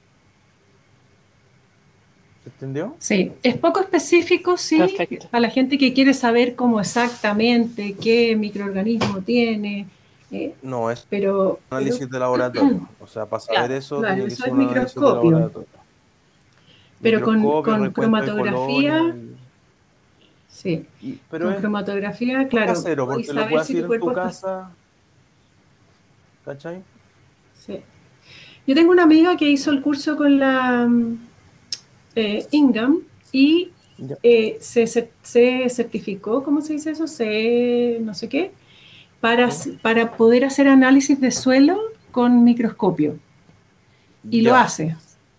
¿Se entendió? Sí, es poco específico, sí, Perfecto. a la gente que quiere saber cómo exactamente qué microorganismo tiene, eh, No, es pero, pero- análisis de laboratorio. O sea, para saber Claro, eso, claro, tiene que eso ser es un análisis de microscopio. laboratorio. Pero con- Microscopio, con de cromatografía, sí, y- pero con es cromatografía, claro, casero, porque lo puedes si hacer en tu cuerpo está- casa. ¿Cachai? Sí. Yo tengo una amiga que hizo el curso con la mm, eh, Ingham y eh, se, cer- se certificó, ¿cómo se dice eso? Se no sé qué, para, para poder hacer análisis de suelo con microscopio. Y lo hace.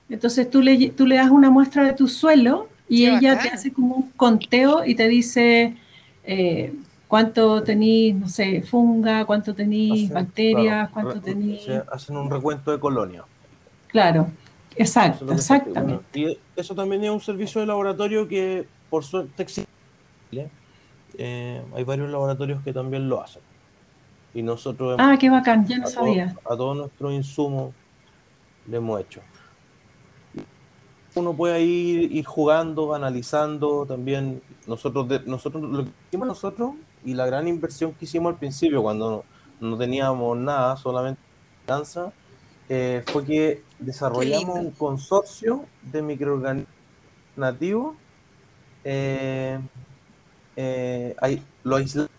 Entonces tú le, tú le das una muestra de tu suelo y Qué ella bacán. te hace como un conteo y te dice eh, cuánto tenís, no sé, funga, cuánto tenís bacterias, claro, cuánto tenís... se hacen un recuento de colonias. Claro, exacto, exactamente. Y eso también es un servicio de laboratorio que por suerte existe. Eh, hay varios laboratorios que también lo hacen. Y nosotros hemos- Ah, qué bacán, ya no a, todo- sabía. a todos nuestros insumos le hemos hecho. Uno puede ir, ir jugando, analizando también. Nosotros, de- nosotros lo que hicimos nosotros y la gran inversión que hicimos al principio cuando no, no teníamos nada, solamente danza, eh, fue que desarrollamos un consorcio de microorganismos nativos. eh, eh, ahí- lo aislamos.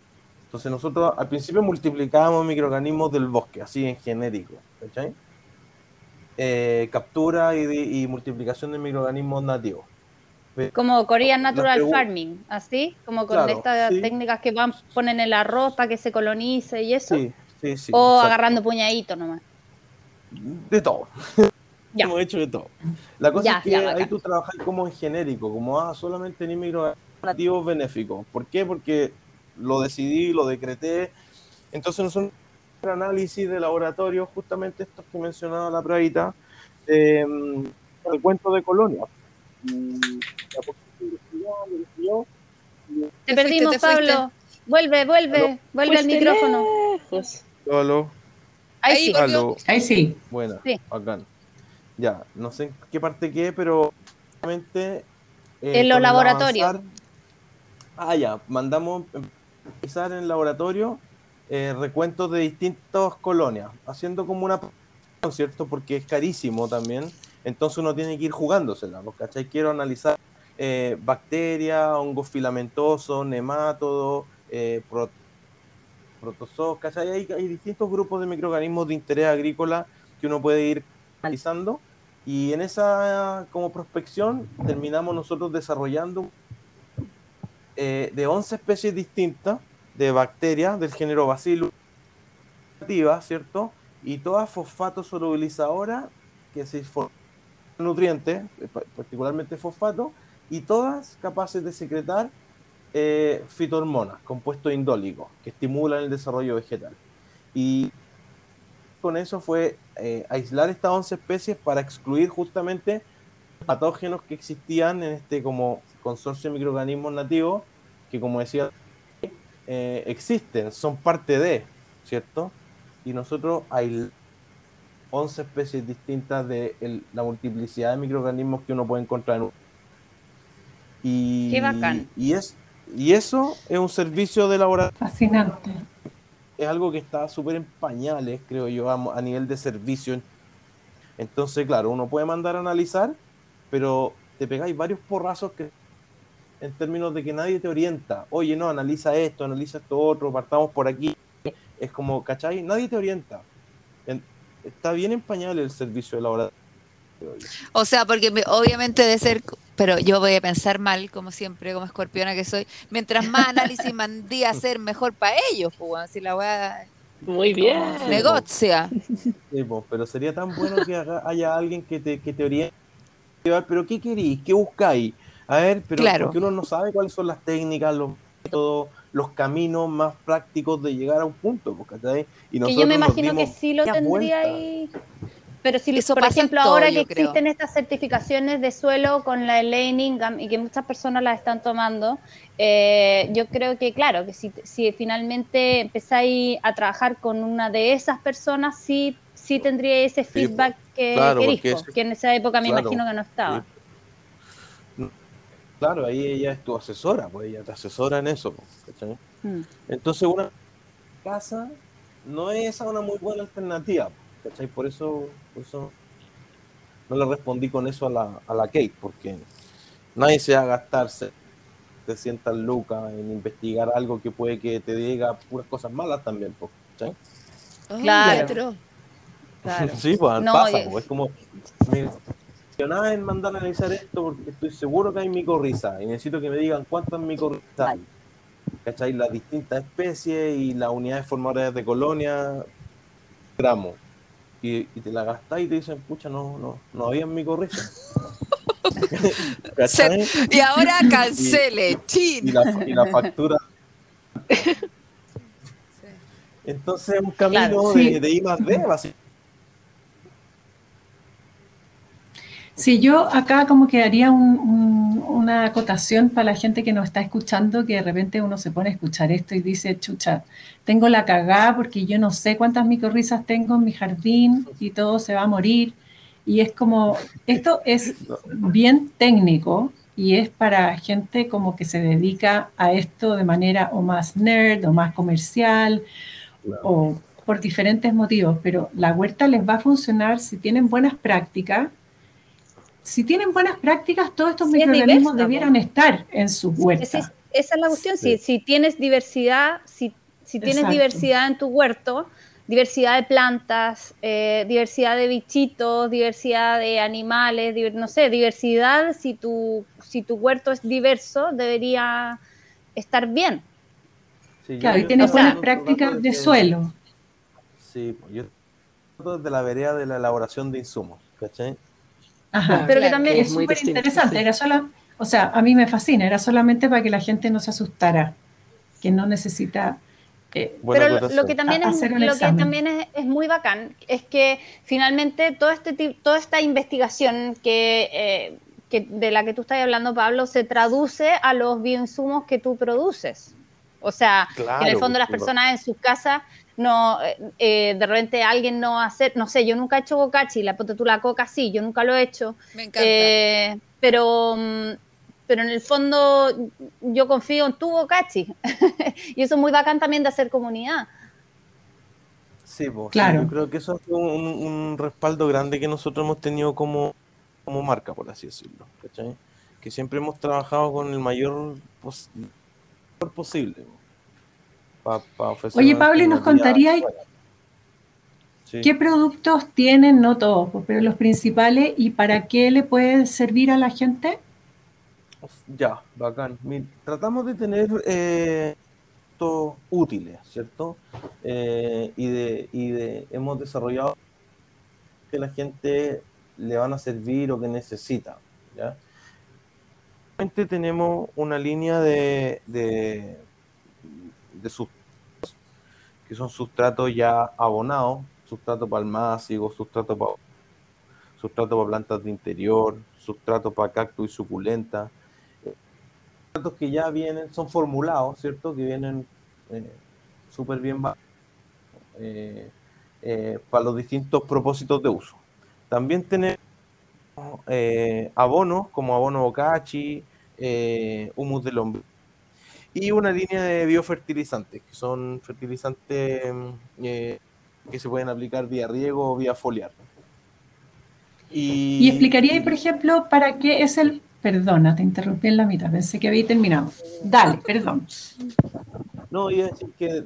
Entonces nosotros al principio multiplicábamos microorganismos del bosque, así en genérico, ¿cachai? Eh, captura y, multiplicación de microorganismos nativos. Como Korean Natural Farming, así, como con Claro, estas sí. técnicas que van, ponen el arroz para que se colonice y eso. Sí, sí, sí. o exacto. agarrando puñaditos nomás. De todo. Ya. Hemos hecho de todo. La cosa Ya, es que ya, ahí tú trabajas como en genérico, como ah, solamente ni microorganismos nativos benéficos. ¿Por qué? Porque lo decidí, lo decreté. Entonces nosotros un análisis de laboratorio, justamente estos que mencionaba la pravita, mm, el cuento de colonia. Te Te perdimos, fuiste, te fuiste. Pablo. Vuelve, vuelve, Aló. vuelve al Fuiste micrófono. lejos. Aló, Ahí, sí. aló. Ahí sí. Buena, Sí. bacán. Ya, no sé en qué parte qué, pero realmente En los laboratorios. ah, ya, mandamos empezar en el laboratorio eh, recuentos de distintas colonias, haciendo como una ¿cierto? Porque es carísimo también, entonces uno tiene que ir jugándosela, ¿no? ¿cachai? Quiero analizar eh, bacterias, hongos filamentosos, nemátodos, eh, pro- protozoos, ¿cachai? Hay, distintos grupos de microorganismos de interés agrícola que uno puede ir analizando y en esa como prospección terminamos nosotros desarrollando eh, de 11 especies distintas de bacterias del género Bacillus ¿cierto? Y todas fosfato solubilizadoras que se forman nutrientes, eh, pa- particularmente fosfato, y todas capaces de secretar eh, fitohormonas, compuestos indólicos, que estimulan el desarrollo vegetal. Y con eso fue eh, aislar estas 11 especies para excluir justamente patógenos que existían en este como consorcio de microorganismos nativos, que como decía, eh, existen, son parte de, ¿cierto? Y nosotros hay 11 especies distintas de el- la multiplicidad de microorganismos que uno puede encontrar en un... Y, Qué bacán. Y, es, y eso es un servicio de laboratorio Fascinante. es algo que está súper en pañales, creo yo, a, a nivel de servicio. Entonces, claro, uno puede mandar a analizar, pero te pegáis varios porrazos que en términos de que nadie te orienta. Oye, no, analiza esto, analiza esto otro, partamos por aquí. Es como, ¿cachai? Nadie te orienta. En- está bien en pañales el servicio de laboratorio. O sea, porque me- obviamente de ser, pero yo voy a pensar mal, como siempre, como escorpiona que soy. Mientras más análisis mandé a hacer, mejor para ellos, pues, si la weá Muy bien. Negocia. Sí, po, pero sería tan bueno que haga- haya alguien que te, que te oriente. Pero ¿qué queréis? ¿Qué buscáis? A ver, pero Claro. porque uno no sabe cuáles son las técnicas, los métodos, los caminos más prácticos de llegar a un punto, po, ¿cachai? Y Que yo me nos imagino que sí lo tendría vuelta. ahí. Pero si, Eso por ejemplo, todo, ahora que creo. existen estas certificaciones de suelo con la Elaine Ingham y que muchas personas las están tomando, eh, yo creo que, claro, que si, si finalmente empezáis a trabajar con una de esas personas, sí, sí tendría ese Sí, feedback que claro, que en esa época me claro, imagino que no estaba. sí. Claro, ahí ella es tu asesora, pues ella te asesora en eso, ¿cachai? Mm. Entonces una casa no es una muy buena alternativa, ¿cachai? Por eso, por eso no le respondí con eso a la, a la Kate, porque nadie se va a gastarse 300 lucas en investigar algo que puede que te diga puras cosas malas también, ¿cachai? Claro. Otro. Claro. Sí, pues No, pasa, y- pues, es como nada en mandar a analizar esto porque estoy seguro que hay micorriza y necesito que me digan cuántas micorrizas hay. ¿Cachai? Las distintas especies y las unidades formadoras de colonia, gramos. Y, y te la gastás y te dicen, pucha, no, no, no había micorriza. ¿Cachai? Y ahora cancele. Y Chin. la, y la factura. Entonces, un camino Claro, de, de I más D, básicamente. Sí, yo acá como que haría un- un- una acotación para la gente que nos está escuchando, que de repente uno se pone a escuchar esto y dice, chucha, tengo la cagada porque yo no sé cuántas micorrizas tengo en mi jardín y todo se va a morir. Y es como, esto es bien técnico y es para gente como que se dedica a esto de manera o más nerd o más comercial o por diferentes motivos, pero la huerta les va a funcionar si tienen buenas prácticas. Si tienen buenas prácticas, todos estos Sí, es microorganismos diversa, debieran estar en su Esa huerta. es, esa es la cuestión. Sí. Si, si tienes diversidad, si, si tienes Exacto. diversidad en tu huerto, diversidad de plantas, eh, diversidad de bichitos, diversidad de animales, diver- no sé, diversidad, si tu, si tu huerto es diverso, debería estar bien. Sí, yo- Claro, y tienes buenas prácticas de que- suelo. Sí, yo desde la vereda de la elaboración de insumos, ¿cachai? Ajá. Pero que también es súper interesante. sí. Era sola, o sea, a mí me fascina. Era solamente para que la gente no se asustara, que no necesita. eh, Pero lo, lo que también, A- es, hacer un lo que también es, es muy bacán es que finalmente todo este, ti- toda esta investigación que, eh, que de la que tú estás hablando, Pablo, se traduce a los bioinsumos que tú produces. O sea, Claro, en el fondo las personas en sus casas no, eh, eh, de repente alguien no hace, no sé, yo nunca he hecho bocachi, la ponte tú la coca sí, yo nunca lo he hecho, Me encanta. eh, pero, mm, pero en el fondo yo confío en tu bocachi y eso es muy bacán también de hacer comunidad. Sí, pues, Claro. yo creo que eso es un, un respaldo grande que nosotros hemos tenido como, como marca, por así decirlo, ¿cachai? Que siempre hemos trabajado con el mayor, pos- posible. Pa- pa ofrecer Oye, Pablo, ¿y nos contarías. Sí. qué productos tienen, no todos, pues, pero los principales, y para qué le puede servir a la gente? Ya, bacán. Tratamos de tener eh, útiles, ¿cierto? Eh, y, de, y de hemos desarrollado que la gente le van a servir o que necesita, ¿ya? Tenemos una línea de, de, de sustratos, que son sustratos ya abonados, sustrato para almácigos, sustrato para sustrato para plantas de interior, sustrato para cactus y suculentas sustratos que ya vienen, son formulados, ¿cierto? Que vienen eh, súper bien eh, eh, para los distintos propósitos de uso. También tenemos eh, abonos como abono bocachi, humus de lombriz y una línea de biofertilizantes, que son fertilizantes mm, eh, que se pueden aplicar vía riego o vía foliar. Y explicaría, por ejemplo, para qué es el... Perdona, te interrumpí en la mitad, pensé que había terminado. Dale, perdón. No, iba a decir que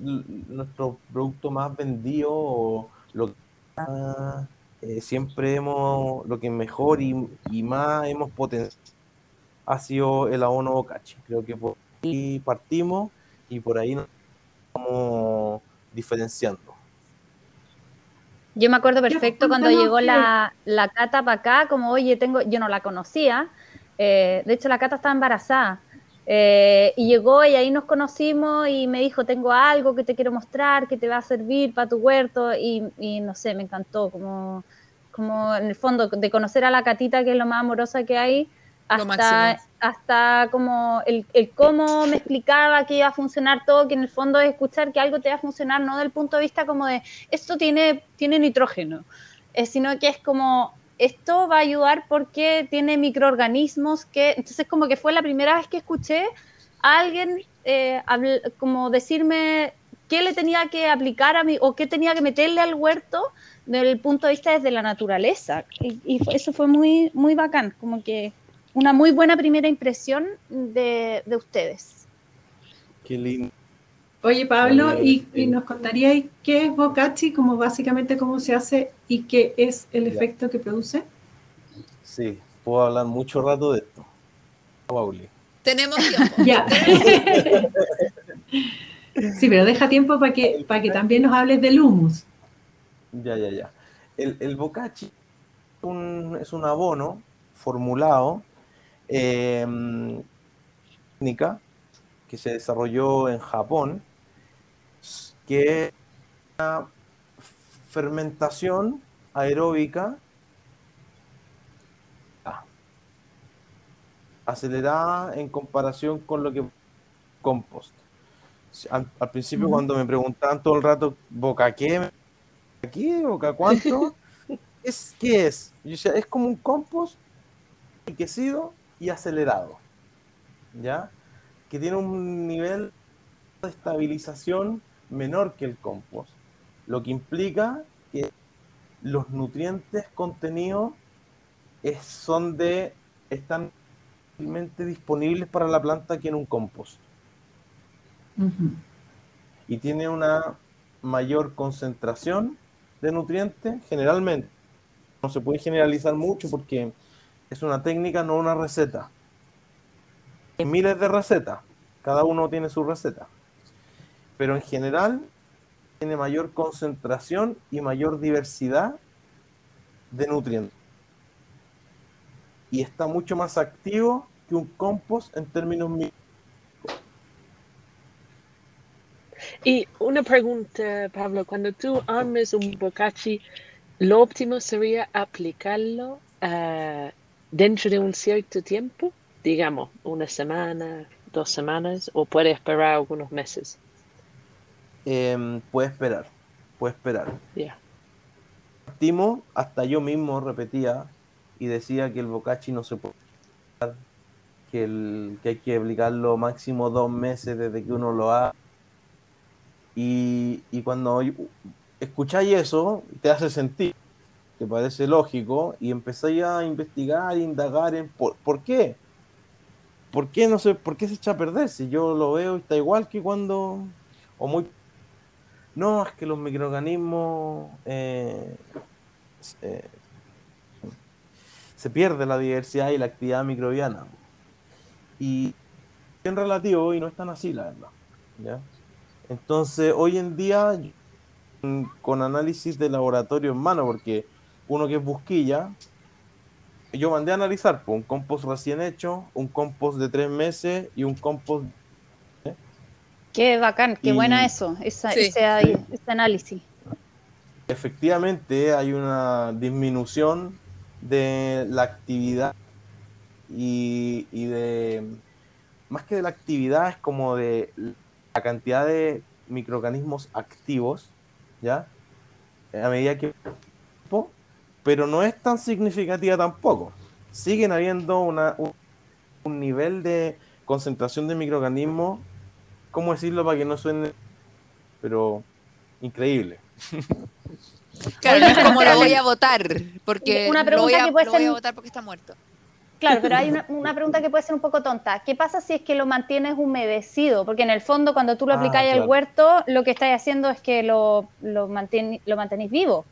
nuestro producto más vendido o lo que más, eh, siempre hemos, lo que mejor y, y más hemos potenciado ha sido el abono bocachi. Creo que por ahí partimos y por ahí nos estamos diferenciando. Yo me acuerdo perfecto cuando llegó la, la Cata para acá, como, oye, tengo, yo no la conocía. eh, de hecho, la Cata estaba embarazada. eh, y llegó y ahí nos conocimos y me dijo, tengo algo que te quiero mostrar, que te va a servir para tu huerto. Y, y no sé, me encantó, como, como en el fondo, de conocer a la Catita, que es lo más amorosa que hay, hasta, hasta como el, el cómo me explicaba que iba a funcionar todo, que en el fondo es escuchar que algo te va a funcionar, no del punto de vista como de, esto tiene, tiene nitrógeno, eh, sino que es como, esto va a ayudar porque tiene microorganismos que, entonces como que fue la primera vez que escuché a alguien eh, habl- como decirme qué le tenía que aplicar a mí o qué tenía que meterle al huerto desde el punto de vista desde la naturaleza. Y, y eso fue muy, muy bacán, como que una muy buena primera impresión de, de ustedes. Qué lindo. Oye, Pablo, ¿y, nos contaríais qué es Bocachi, como básicamente cómo se hace y qué es el Ya. efecto que produce? Sí, puedo hablar mucho rato de esto. Pauli. Tenemos tiempo. Ya. sí, pero deja tiempo para que, para que también nos hables del humus. Ya, ya, ya. El, el bokashi un- es un abono formulado, eh, técnica que se desarrolló en Japón, que es una fermentación aeróbica acelerada en comparación con lo que compost. Al, al principio cuando me preguntaban todo el rato, ¿boca qué? ¿Qué? ¿Boca cuánto? ¿Es, ¿Qué es? Yo decía, es como un compost enriquecido y acelerado, ¿ya? Que tiene un nivel de estabilización menor que el compost, lo que implica que los nutrientes contenidos es- son de, están fácilmente disponibles para la planta que en un compost y tiene una mayor concentración de nutrientes generalmente. No se puede generalizar mucho porque es una técnica, no una receta. Hay miles de recetas, cada uno tiene su receta. Pero en general tiene mayor concentración y mayor diversidad de nutrientes. Y está mucho más activo que un compost en términos mi- Y una pregunta, Pablo, cuando tú armes un bocachi, lo óptimo sería aplicarlo ah, dentro de un cierto tiempo, digamos, una semana, dos semanas, o puede esperar algunos meses. Em, puede esperar, puede esperar. Ya. Partimos, hasta yo mismo repetía y decía que el bocachi no se puede que, el, que hay que aplicarlo máximo dos meses desde que uno lo haga. Y, y cuando escucháis eso, te hace sentir, parece lógico, y empezáis a investigar, indagar en por, ¿por qué. ¿Por qué no sé, por qué se echa a perder? Si yo lo veo está igual que cuando, o muy no, es que los microorganismos eh, eh, se pierde la diversidad y la actividad microbiana. Y es relativo y no es tan así, la verdad. ¿ya? Entonces, hoy en día, con análisis de laboratorio en mano, porque uno que es busquilla, yo mandé a analizar pues, un compost recién hecho, un compost de tres meses y un compost Qué bacán, qué Y- buena eso, esa- Sí. ese, Sí. ese análisis. efectivamente hay una disminución de la actividad y, y de más que de la actividad es como de la cantidad de microorganismos activos ya a medida que pero no es tan significativa tampoco siguen habiendo una, un, un nivel de concentración de microorganismos cómo decirlo para que no suene pero increíble Claro, no es Oye, como lo voy a votar, porque Una lo voy pregunta a, que puede lo voy a ser- votar porque está muerto. Claro, pero hay una, una pregunta que puede ser un poco tonta. ¿Qué pasa si es que lo mantienes humedecido? Porque en el fondo, cuando tú lo Ah, aplicáis al huerto, lo que estáis haciendo es que lo, lo, mantien- lo mantenéis vivo.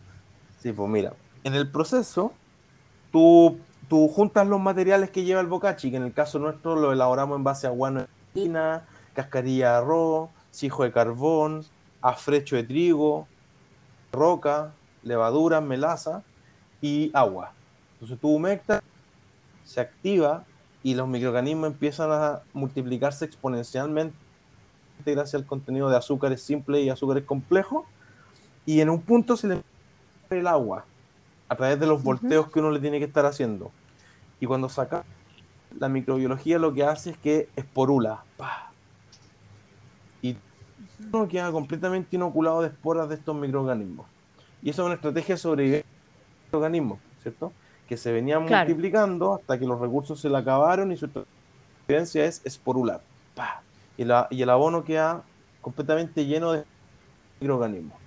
Sí, pues mira, en el proceso tú, juntas los materiales que lleva el bocachi, que en el caso nuestro lo elaboramos en base a guano de harina, cascarilla de arroz, cijo de carbón, afrecho de trigo, roca, levaduras, melaza y agua. Entonces tú humectas, se activa y los microorganismos empiezan a multiplicarse exponencialmente gracias al contenido de azúcares simples y azúcares complejos. Y en un punto se le el agua a través de los volteos que uno le tiene que estar haciendo. Y cuando saca la microbiología lo que hace es que esporula. Y uno queda completamente inoculado de esporas de estos microorganismos. Y eso es una estrategia de sobrevivencia de microorganismos, ¿cierto? Que se venían multiplicando hasta que los recursos se le acabaron y su estrategia es esporular. Y, la, y el abono queda completamente lleno de microorganismos.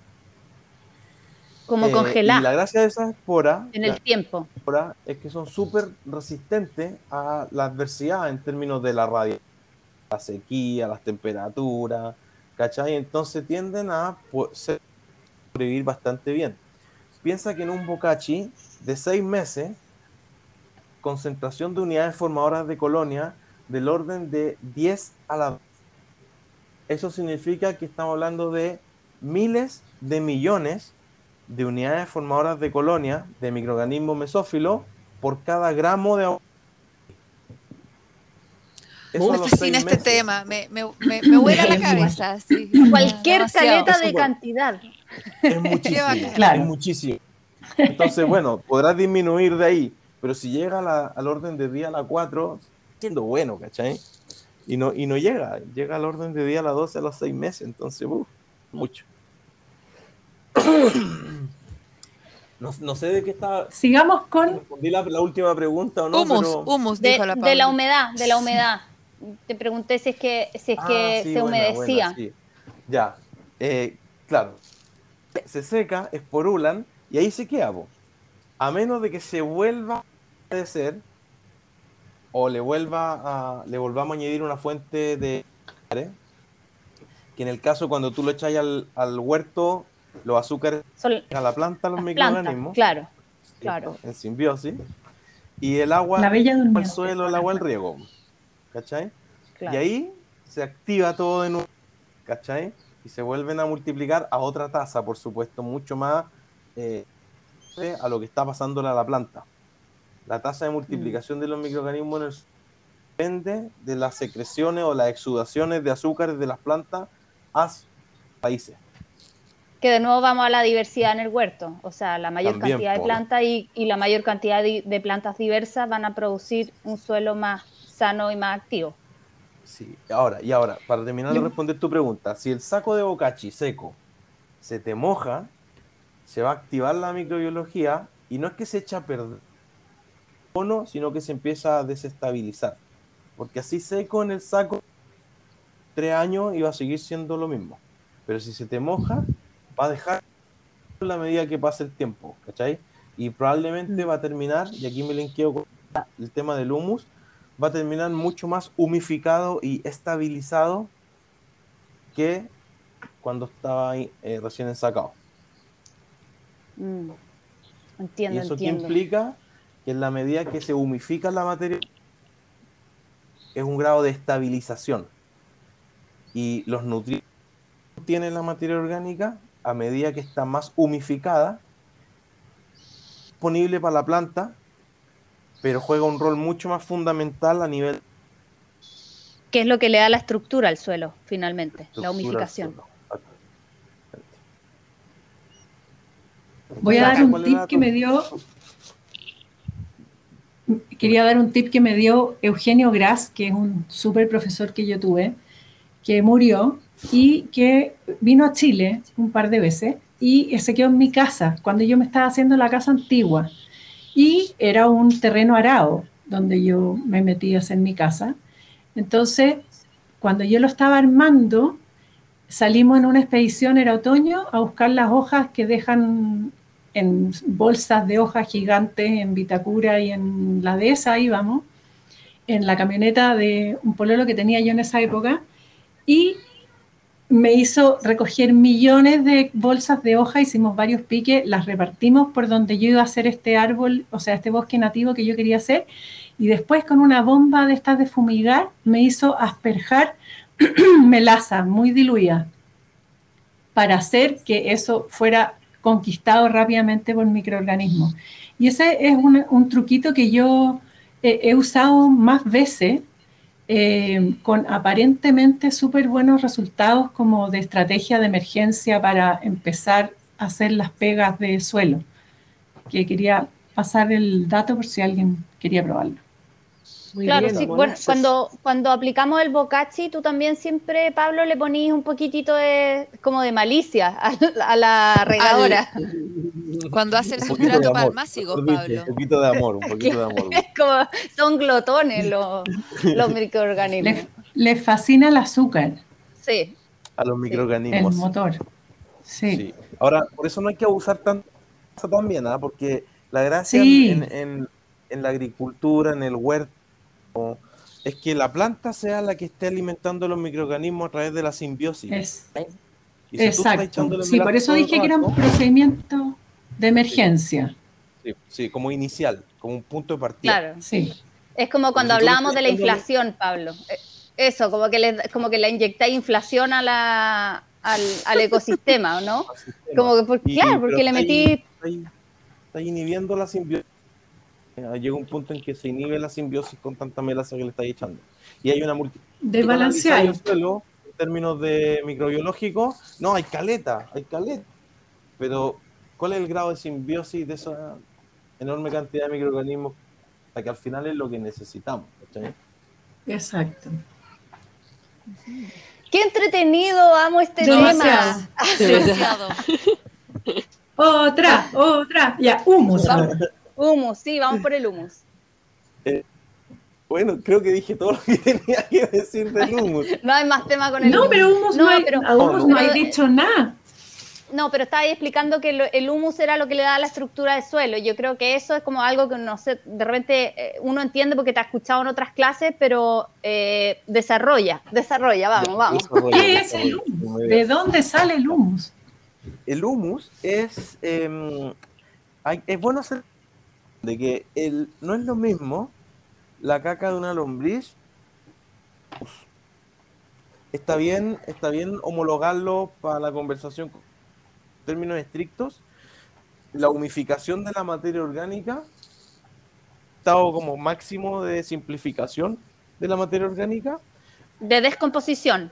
Como eh, congelar. Y la gracia de esas esporas. En el tiempo. Es que son súper resistentes a la adversidad en términos de la radiación, la sequía, las temperaturas, ¿cachai? Entonces tienden a sobrevivir bastante bien. Piensa que en un bocachi de seis meses, concentración de unidades formadoras de colonia del orden de 10 a la. Eso significa que estamos hablando de miles de millones de unidades formadoras de colonia de microorganismos mesófilos por cada gramo de agua. Me fascina este tema, me, me, me, me vuela la cabeza. Cualquier caleta de cantidad. Es muchísimo, claro. es muchísimo. Entonces, bueno, podrás disminuir de ahí, pero si llega al orden de día a la 4, siendo bueno, ¿cachai? Y no, y no llega, llega al orden de día a la 12 a los 6 meses, entonces, uff, mucho. No, sé de qué está. Sigamos con. Respondí la, última pregunta o no. Humus, humus, de, la, de la humedad, de la humedad. Te pregunté si es que, si es que ah, se humedecía. Ya, eh, claro. Se seca, esporulan y ahí se queda. A menos de que se vuelva a ser o le vuelva a, le volvamos a añadir una fuente de que en el caso cuando tú lo echas al, al huerto los azúcares a la planta, los microorganismos. claro, claro. En simbiosis. Y el agua la bella el suelo, el agua el riego. ¿Cachai? Y ahí se activa todo de nuevo. ¿Cachai? Y se vuelven a multiplicar a otra tasa, por supuesto, mucho más eh, a lo que está pasándole a la planta. La tasa de multiplicación de los microorganismos depende de las secreciones o las exudaciones de azúcares de las plantas hacia países que de nuevo vamos a la diversidad en el huerto, o sea, la mayor cantidad de plantas y, la mayor cantidad de, plantas diversas van a producir un suelo más sano y más activo. Sí, ahora, y ahora, para terminar de responder tu pregunta, si el saco de bocachi seco se te moja, se va a activar la microbiología y no es que se echa a perder no, sino que se empieza a desestabilizar. Porque así seco en el saco, tres años y va a seguir siendo lo mismo. Pero si se te moja, va a dejar la medida que pase el tiempo, ¿cachai? Y probablemente mm. va a terminar, y aquí me linkeo con el tema del humus, va a terminar mucho más humificado y estabilizado que cuando estaba ahí, eh, recién ensacado. Mm. Entiendo, y eso implica que en la medida que se humifica la materia, es un grado de estabilización. Y los nutrientes que tiene la materia orgánica a medida que está más humificada, disponible para la planta, pero juega un rol mucho más fundamental a nivel... ¿Qué es lo que le da la estructura al suelo, finalmente? la humificación. Voy a dar un tip que me dio... Quería dar un tip que me dio Eugenio Gras, que es un súper profesor que yo tuve, que murió y que vino a Chile un par de veces y se quedó en mi casa cuando yo me estaba haciendo la casa antigua. Y era un terreno arado donde yo me metí a hacer mi casa. Entonces, cuando yo lo estaba armando, salimos en una expedición, era otoño, a buscar las hojas que dejan en bolsas de hojas gigantes en Vitacura y en la dehesa íbamos, en la camioneta de un pololo que tenía yo en esa época. Y me hizo recoger millones de bolsas de hoja, hicimos varios piques, las repartimos por donde yo iba a hacer este árbol, o sea, este bosque nativo que yo quería hacer, y después con una bomba de estas de fumigar me hizo asperjar melaza muy diluida para hacer que eso fuera conquistado rápidamente por microorganismos. Y ese es un, truquito que yo he usado más veces eh, con aparentemente súper buenos resultados como de estrategia de emergencia para empezar a hacer las pegas de suelo. Que quería pasar el dato por si alguien quería probarlo claro, sí. Bueno, cuando, cuando aplicamos el bocachi, tú también siempre, Pablo, le ponís un poquitito de como de malicia a, la regadora. cuando hace el sustrato palmásico, Pablo. Un poquito de amor, un poquito de amor. como, son glotones los, los microorganismos. Les, fascina el azúcar. Sí. A los microorganismos. El motor. Sí. Ahora, por eso no hay que abusar tanto también, ¿ah? porque la gracia en, en, en la agricultura, en el huerto, es que la planta sea la que esté alimentando los microorganismos a través de la simbiosis. Exacto. Sí, por eso dije que era un procedimiento de emergencia. Sí, como inicial, como un punto de partida. Claro. Sí. Es como cuando hablábamos de la inflación, Pablo. Eh, eso, como que le, como que le inyectáis inflación a la, al, ecosistema, ¿no? Como que, claro, porque le metí... está inhibiendo la simbiosis llega un punto en que se inhibe la simbiosis con tanta melaza que le estáis echando. Y hay una multitud de balancear. en términos de microbiológico, no, hay caleta, hay caleta. Pero, ¿cuál es el grado de simbiosis de esa enorme cantidad de microorganismos? Que al final es lo que necesitamos. Exacto. Qué entretenido, amo este tema. otra, otra. Ya, humus. Humus, sí, vamos por el humus. Eh, bueno, creo que dije todo lo que tenía que decir del humus. no hay más tema con el no, Pero humus no, hay, pero humus no, hay dicho nada. No, pero estaba ahí explicando que el humus era lo que le da la estructura del suelo. Yo creo que eso es como algo que no sé, de repente eh, uno entiende porque te ha escuchado en otras clases, pero eh, desarrolla, desarrolla, vamos, vamos. ¿Qué es el humus? ¿De dónde sale el humus? El humus es, em, es bueno hacer de que el, no es lo mismo la caca de una lombriz. está bien, está bien homologarlo para la conversación en términos estrictos. La humificación de la materia orgánica, estado como máximo de simplificación de la materia orgánica. De descomposición.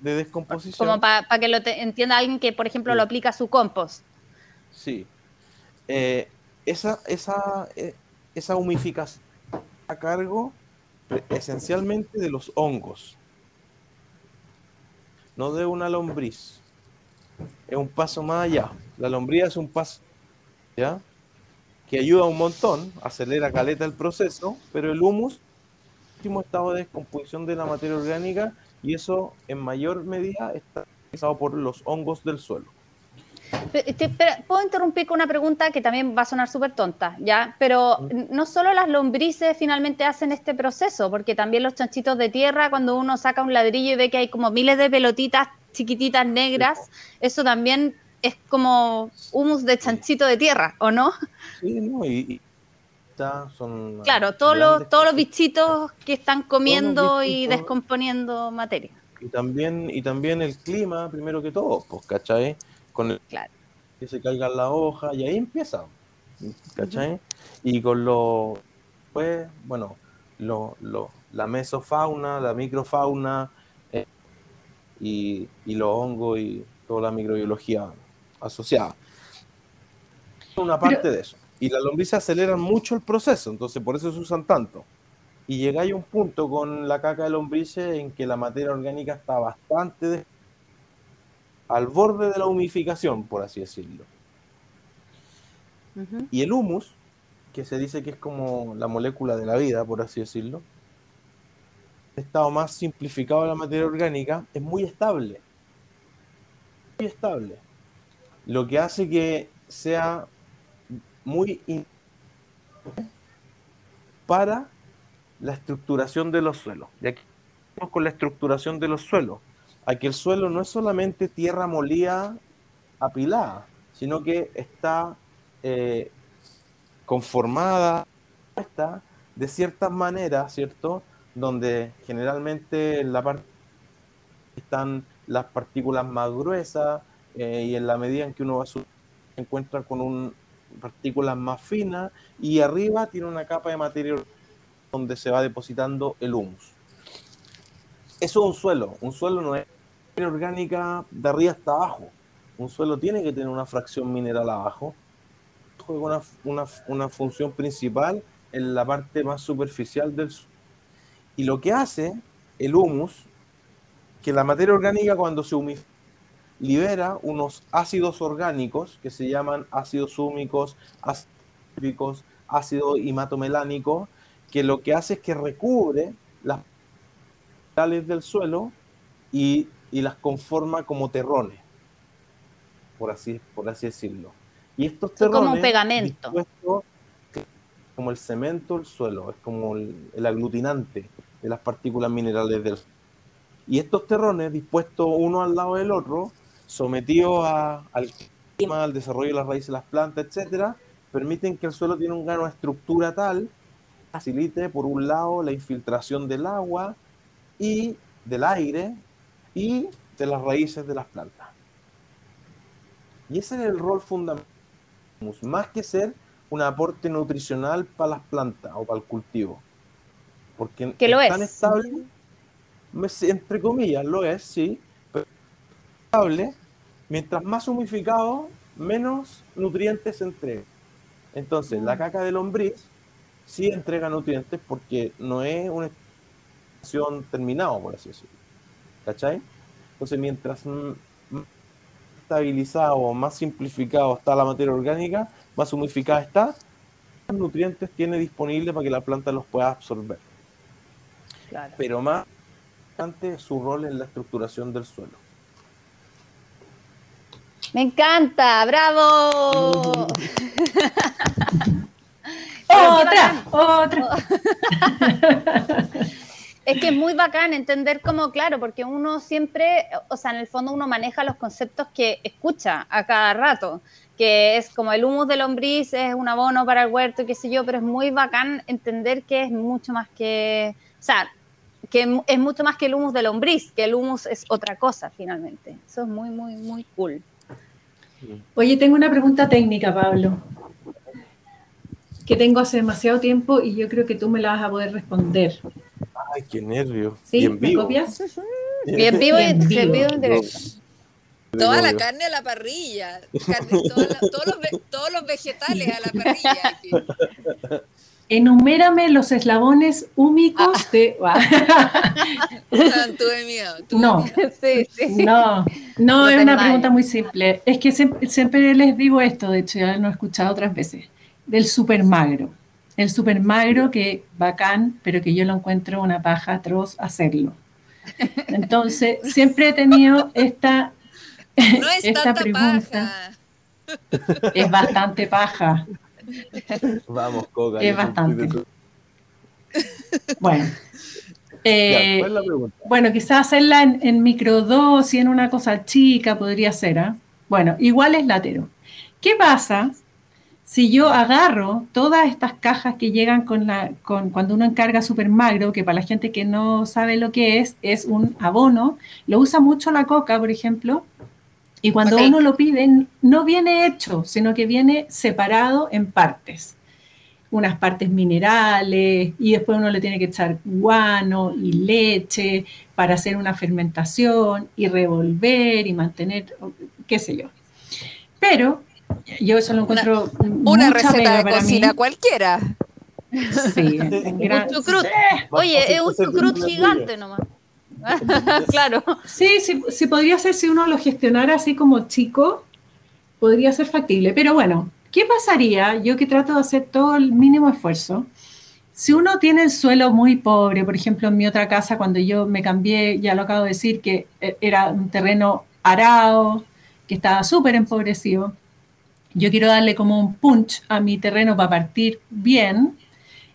De descomposición. Como para que lo entienda alguien que, por ejemplo, lo aplica a su compost. Sí. Eh, esa, esa, eh, esa humificación a cargo esencialmente de los hongos, no de una lombriz. Es un paso más allá. La lombriz es un paso, ¿ya? Que ayuda un montón, acelera caleta el proceso, pero el humus, último estado de descomposición de la materia orgánica, y eso en mayor medida está realizado por los hongos del suelo. Puedo interrumpir con una pregunta que también va a sonar súper tonta, ¿ya? Pero no solo las lombrices finalmente hacen este proceso, porque también los chanchitos de tierra, cuando uno saca un ladrillo y ve que hay como miles de pelotitas chiquititas negras, eso también es como humus de chanchito de tierra, ¿o no? Sí, no, y, son... Claro, todos los, todos los bichitos que están comiendo y descomponiendo materia. Y también, y también el clima, primero que todo, pues, ¿cachai? Con el, que se caigan la hoja y ahí empieza, ¿cachai? Y con lo, pues, bueno, lo, lo, la mesofauna, la microfauna eh, y, y los hongos y toda la microbiología asociada. Una parte de eso. Y las lombrices aceleran mucho el proceso, entonces por eso se usan tanto. Y llegáis a un punto con la caca de lombrices en que la materia orgánica está bastante al borde de la humificación, por así decirlo. Y el humus, que se dice que es como la molécula de la vida, por así decirlo, estado más simplificado de la materia orgánica, es muy estable. Muy estable. Lo que hace que sea muy para la estructuración de los suelos. Y aquí con la estructuración de los suelos que el suelo no es solamente tierra molida apilada, sino que está eh, conformada de ciertas maneras, ¿cierto? Donde generalmente en la parte están las partículas más gruesas eh, y en la medida en que uno va se encuentra con un, partículas más finas y arriba tiene una capa de materia donde se va depositando el humus. Eso es un suelo. Un suelo no es orgánica de arriba hasta abajo. Un suelo tiene que tener una fracción mineral abajo. Juega una, una función principal en la parte más superficial del suelo. Y lo que hace el humus, que la materia orgánica cuando se humifica, libera unos ácidos orgánicos que se llaman ácidos húmicos, ácidos ácido hematomelánico, que lo que hace es que recubre las del suelo y, las conforma como terrones, por así, por así decirlo. Y estos terrones... como un pegamento. Como el cemento del suelo, es como el, el aglutinante de las partículas minerales del suelo. Y estos terrones, dispuestos uno al lado del otro, sometidos al clima, al desarrollo de las raíces de las plantas, etcétera, permiten que el suelo tiene una estructura tal facilite por un lado la infiltración del agua y del aire y de las raíces de las plantas. Y ese es el rol fundamental, más que ser un aporte nutricional para las plantas o para el cultivo. Porque que lo es tan estable, entre comillas, lo es, sí, pero estable, mientras más humificado, menos nutrientes entrega. Entonces, la mm. caca de lombriz sí entrega nutrientes porque no es una estación terminada, por así decirlo. ¿Cachai? Entonces, mientras más estabilizado, más simplificado está la materia orgánica, más humificada está, más nutrientes tiene disponible para que la planta los pueda absorber. Pero más importante es su rol en la estructuración del suelo. Me encanta, bravo. otra, otra. es que es muy bacán entender cómo, claro, porque uno siempre, o sea, en el fondo uno maneja los conceptos que escucha a cada rato, que es como el humus de lombriz es un abono para el huerto, qué sé yo, pero es muy bacán entender que es mucho más que, o sea, que es mucho más que el humus de lombriz, que el humus es otra cosa finalmente. Eso es muy, muy, muy cool. Oye, tengo una pregunta técnica, Pablo que tengo hace demasiado tiempo y yo creo que tú me la vas a poder responder. Ay, qué nervio. ¿Sí? ¿Me copias? Bien vivo y en vivo Toda la carne a la parrilla, todos, los, vegetales a la parrilla. Enumérame los eslabones húmicos ah. de. no, tuve miedo. no, no, no, es una pregunta muy simple. Es que siempre, siempre, les digo esto, de hecho ya lo he escuchado otras veces del super magro. El super magro que bacán, pero que yo lo encuentro una paja atroz hacerlo. Entonces, siempre he tenido esta, esta pregunta. Es bastante paja. Vamos, Coca. Es bastante. Bueno. Eh, bueno, quizás hacerla en, en microdosis, en una cosa chica, podría ser. ¿ah? Bueno, igual es latero. ¿Qué pasa si yo agarro todas estas cajas que llegan con la, con, cuando uno encarga super magro, que para la gente que no sabe lo que es, es un abono, lo usa mucho la coca, por ejemplo, y cuando uno lo pide, no viene hecho, sino que viene separado en partes. Unas partes minerales, y después uno le tiene que echar guano y leche para hacer una fermentación y revolver y mantener, qué sé yo. Pero yo eso lo encuentro. Una, receta de cocina cualquiera. Sí, gran... Oye, es un chucrut gigante nomás. claro. Sí, sí, sí, podría ser si uno lo gestionara así como chico, podría ser factible. Pero bueno, ¿qué pasaría? Yo que trato de hacer todo el mínimo esfuerzo. Si uno tiene el suelo muy pobre, por ejemplo, en mi otra casa, cuando yo me cambié, ya lo acabo de decir, que eh, era un terreno arado, que estaba súper empobrecido, yo quiero darle como un punch a mi terreno para partir bien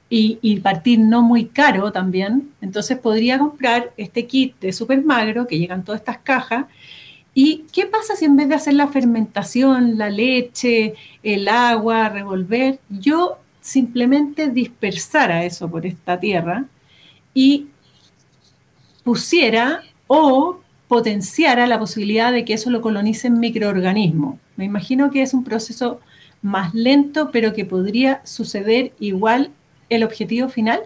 y, partir no muy caro también. Entonces podría comprar este kit de super magro que llegan todas estas cajas. ¿Y qué pasa si en vez de hacer la fermentación, la leche, el agua, revolver, yo simplemente dispersara eso por esta tierra y pusiera o potenciara la posibilidad de que eso lo colonicen microorganismos? Me imagino que es un proceso más lento, pero que podría suceder igual el objetivo final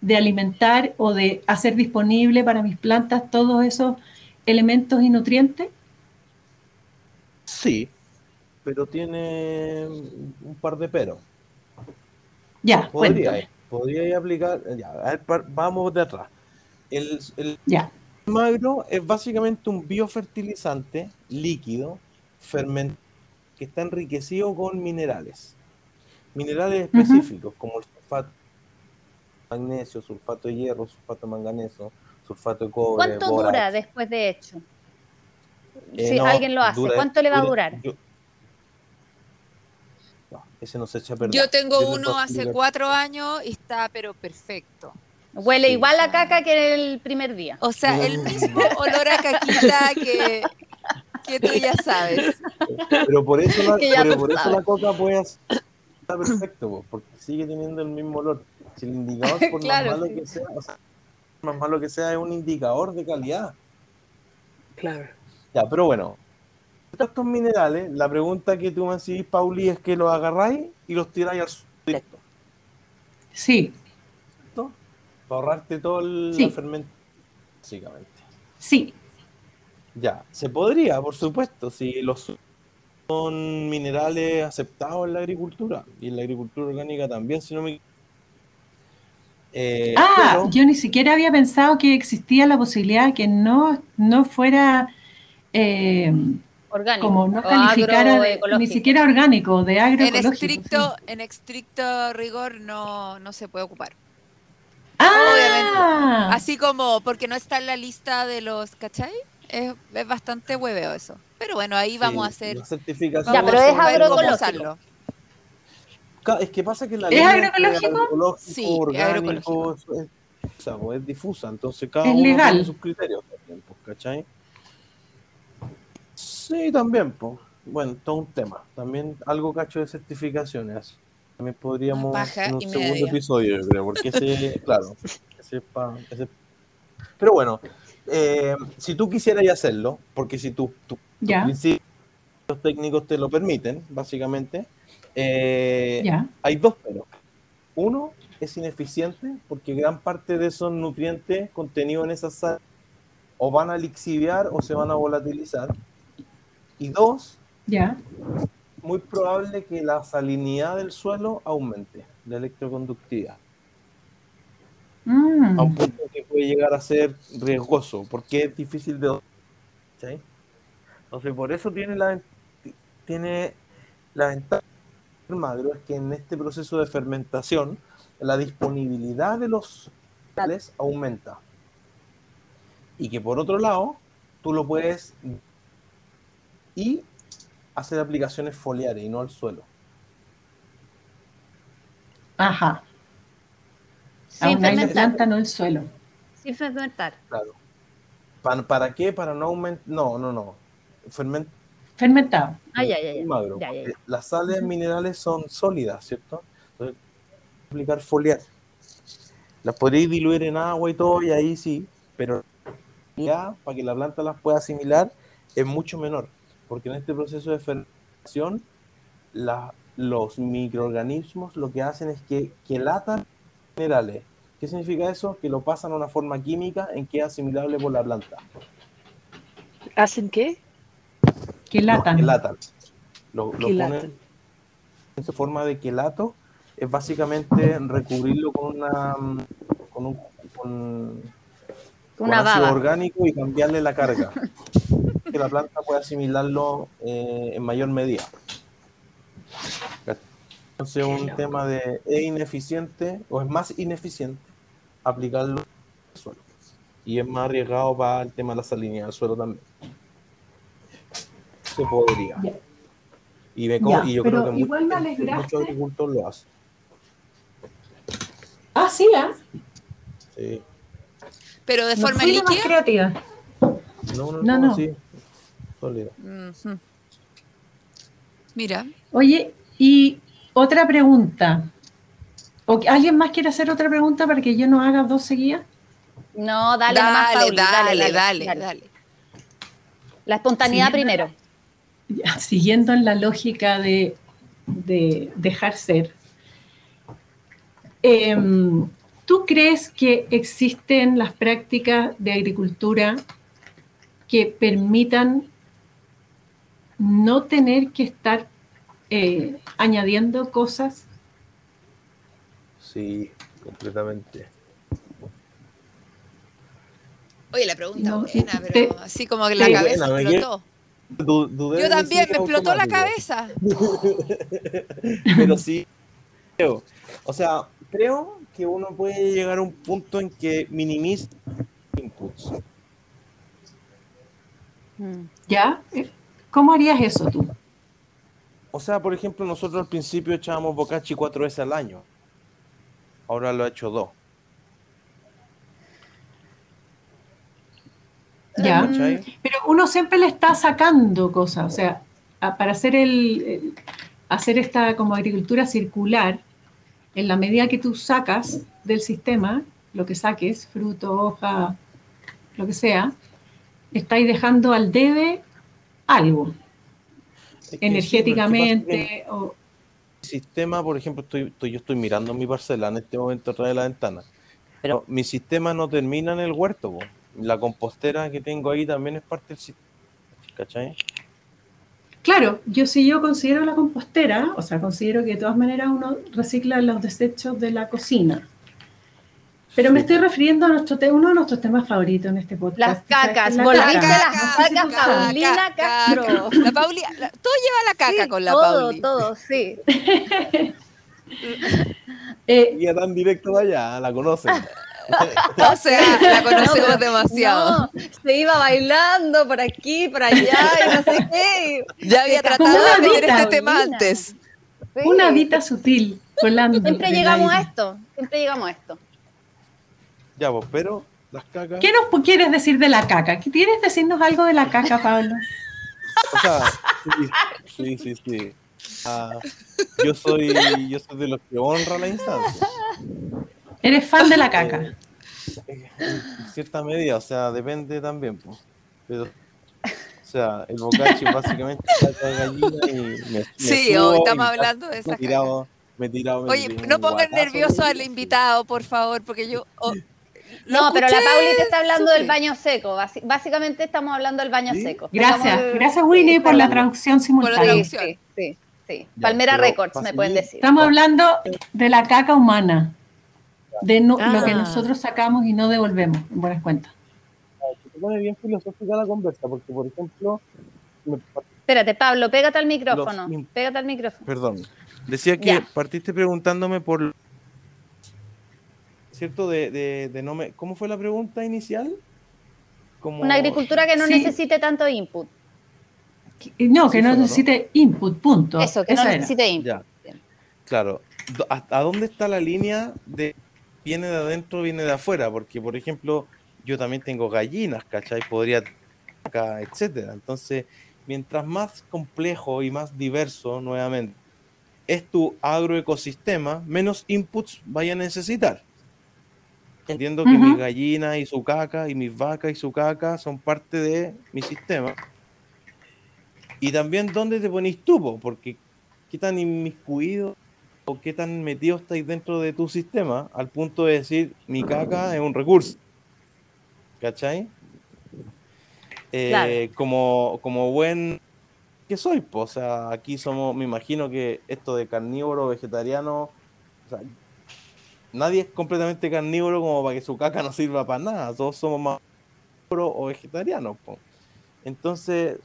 de alimentar o de hacer disponible para mis plantas todos esos elementos y nutrientes. Sí, pero tiene un par de peros. Ya, Podría, podría aplicar. Ya, a ver, vamos de atrás. El, el Ya. magro es básicamente un biofertilizante líquido fermentado que está enriquecido con minerales. Minerales específicos como el sulfato de magnesio, sulfato de hierro, sulfato de manganeso, sulfato de cobre. ¿Cuánto dura después de hecho? Eh, si no, alguien lo hace, dura- ¿cuánto le va a dura- durar? yo- No, ese no se echa a perder. Yo tengo Yo uno hace cuatro años y está pero perfecto. Huele Sí. igual a caca que el primer día. O sea, el mismo olor a caquita que, que tú ya sabes. Pero por eso la, pero por eso la coca puede hacer- está perfecto, po, porque sigue teniendo el mismo olor. Si el indicador, por Claro, más malo sí. que sea, o sea, más malo que sea, es un indicador de calidad. Claro. Ya, pero bueno, estos minerales, la pregunta que tú me decís, Pauli, es que los agarráis y los tiráis al suelo directo, Sí, ¿no? para ahorrarte todo el Sí. la fermentación, básicamente. sí. Ya, se podría, por supuesto, si los son minerales aceptados en la agricultura y en la agricultura orgánica también, si no me eh, Ah, pero- yo ni siquiera había pensado que existía la posibilidad de que no, no fuera eh, Orgánico. como no o calificara de- ni siquiera orgánico, de En agroecológico. estricto, sí. en estricto rigor no, no se puede ocupar. Ah, Así como porque no está en la lista de los, ¿cachai? Es, es bastante hueveo eso. Pero bueno, ahí sí, vamos a hacer. la certificación. Ya, pero es agroecológico. Es que pasa que la ¿Es línea entre agroecológico? Sí, es orgánico, agroecológico. es, o sea, pues, es difusa, entonces cada Es uno legal. tiene sus criterios también, pues, ¿cachai? Sí, también, pues. Bueno, todo un tema. También algo cacho de certificaciones. También podríamos Paja en un segundo media. episodio, yo creo, porque ese, claro, ese ese- Pero bueno, eh, si tú quisieras hacerlo, porque si tú, tú ya, principios técnicos te lo permiten, básicamente, eh, ya. hay dos pero. Uno es ineficiente porque gran parte de esos nutrientes contenidos en esas sales o van a lixiviar o se van a volatilizar. Y dos, Ya. muy probable que la salinidad del suelo aumente, la electroconductividad, a un Mm, punto puede llegar a ser riesgoso porque es difícil de... Entonces, por eso tiene la, tiene la ventaja del magro, es que en este proceso de fermentación, la disponibilidad de los minerales aumenta. Y que por otro lado, tú lo puedes y hacer aplicaciones foliares y no al suelo. Ajá. A Sin una planta, no el suelo. Sin fermentar. Claro. ¿Para, para qué? Para no aumentar. No, no, no. Ferment Fermentado. Ah, ya, ya, ya. magro. Ya, ya, ya. porque Las sales minerales son sólidas, ¿cierto? Entonces, aplicar foliar. Las podréis diluir en agua y todo, y ahí sí, pero ya para que la planta las pueda asimilar es mucho menor, porque en este proceso de fermentación la- los microorganismos lo que hacen es que quelatan minerales. ¿Qué significa eso? Que lo pasan a una forma química en que es asimilable por la planta. ¿Hacen qué? Que latan. Los quelatan. Lo, ponen en su forma de quelato es básicamente recubrirlo con una con un con, con Una ácido baba. orgánico y cambiarle la carga que la planta pueda asimilarlo eh, en mayor medida entonces un loco. tema de es ineficiente o es más ineficiente aplicarlo al suelo y es más arriesgado para el tema de la salinidad del suelo también se podría Ya. y, me Ya, y yo pero creo que muchos- muchos agricultores lo hacen Ah, sí, ¿ah? sí. Pero de No forma la más líquida. creativa. No, no, No, no, no. sí. Sólido. Ujú. Mira, Oye, y otra pregunta. ¿O que- ¿Alguien más quiere hacer otra pregunta para que yo no haga dos seguidas? No, dale, nomás, dale, Pauli, dale, dale, dale, dale. La espontaneidad primero. ya, siguiendo en la lógica de, de dejar ser, em, ¿tú crees que existen las prácticas de agricultura que permitan no tener que estar eh, añadiendo cosas? Sí, completamente. Oye, la pregunta No, buena, pero así como que la cabeza Buena, explotó. Du- dudé Yo también, me explotó la cabeza. Pero sí, creo. O sea, creo que uno puede llegar a un punto en que minimiza inputs. ¿Ya? Eh, ¿Cómo harías eso tú? O sea, por ejemplo, nosotros al principio echábamos bocachi cuatro veces al año. Ahora lo he hecho dos. ¿Ya? Pero uno siempre le está sacando cosas, o sea, para hacer el, el- hacer esta como agricultura circular, en la medida que tú sacas del sistema lo que saques, fruto, hoja, lo que sea, estáis dejando al debe algo, Es que sí, energéticamente o sistema, por ejemplo, estoy, estoy- yo estoy mirando mi parcela en este momento a través de la ventana. Pero mi sistema no termina en el huerto. po. La compostera que tengo ahí también es parte del sistema. ¿Cachai? Claro, yo si yo considero la compostera, o sea, considero que de todas maneras uno recicla los desechos de la cocina. Pero me estoy refiriendo a nuestro te- uno de nuestros temas favoritos en este podcast. Las cacas, la volviste caca. las cacas. Paulina Castro. La Pauli, la- todo lleva la caca Sí, con la todo, Pauli. todo, sí. Eh, Y tan directo de allá, la conocen. O sea, la conocemos No, demasiado. No, se iba bailando por aquí, por allá y no sé qué. Ya había tratado de meter este tema antes. Sí. una vida sutil, volando. Siempre llegamos a esto, siempre llegamos a esto. Ya, pues, pero las cacas. ¿Qué nos quieres decir de la caca? ¿Qué ¿Quieres decirnos algo de la caca, Pablo? O sea, sí, sí, sí. sí. Ah, yo, soy, yo soy de los que honra la instancia. Eres fan de la caca. Eh, En cierta medida, o sea, depende también. pues. Pero, o sea, el bocachi básicamente caca de gallina y me, me Sí, subo hoy y estamos me- hablando de me esa he tirado, me he tirado, me Oye, no pongan nervioso al invitado, por favor, porque yo. oh, No, pero la Pauli te está hablando del baño seco. Básicamente estamos hablando del baño ¿Sí? seco. Gracias, Estamos- gracias Winnie sí, por la traducción simultánea. traducción. sí, sí, sí. Ya, Palmera Records me pueden decir. Estamos hablando de la caca humana, de no- lo que Ah. nosotros sacamos y no devolvemos, en buenas cuentas. Se pone bien filosófica la conversa, porque, por ejemplo, me- Espérate, Pablo, pégate al micrófono. Los Pégate al micrófono. perdón, decía que Ya. partiste preguntándome por. ¿Cierto? De, de, de no me. ¿Cómo fue la pregunta inicial? Como... Una agricultura que no Sí. necesite tanto input. Que- No, que Sí no ¿no? necesite input, punto. Eso, que no Esa era. necesite input. Ya. Claro. Do- ¿A, a dónde está la línea de viene de adentro, viene de afuera? Porque, por ejemplo, yo también tengo gallinas, ¿cachai? Podría acá, etcétera. Entonces, mientras más complejo y más diverso, nuevamente, es tu agroecosistema, menos inputs vaya a necesitar. Entiendo que mis gallinas y su caca y mis vacas y su caca son parte de mi sistema. Y también dónde te ponís tú, po? porque qué tan inmiscuido o qué tan metido estáis dentro de tu sistema al punto de decir mi caca es un recurso. ¿Cachai? Eh, Claro. como, como buen que soy, po, o sea, aquí somos, me imagino que esto de carnívoro, vegetariano, o sea, nadie es completamente carnívoro como para que su caca no sirva para nada, todos somos más carnívoros o vegetarianos. Entonces,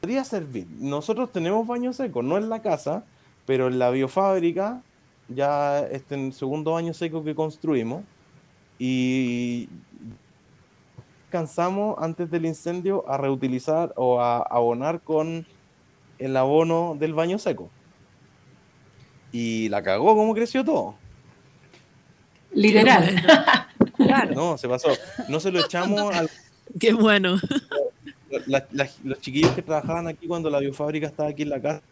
podría servir. Nosotros tenemos baño seco, no en la casa, pero en la biofábrica, ya este en el segundo baño seco que construimos, y cansamos antes del incendio a reutilizar o a abonar con el abono del baño seco. Y la cagó como creció todo. Literal. No, se pasó. No se lo echamos al Qué bueno. la- la- los chiquillos que trabajaban aquí cuando la biofábrica estaba aquí en la casa,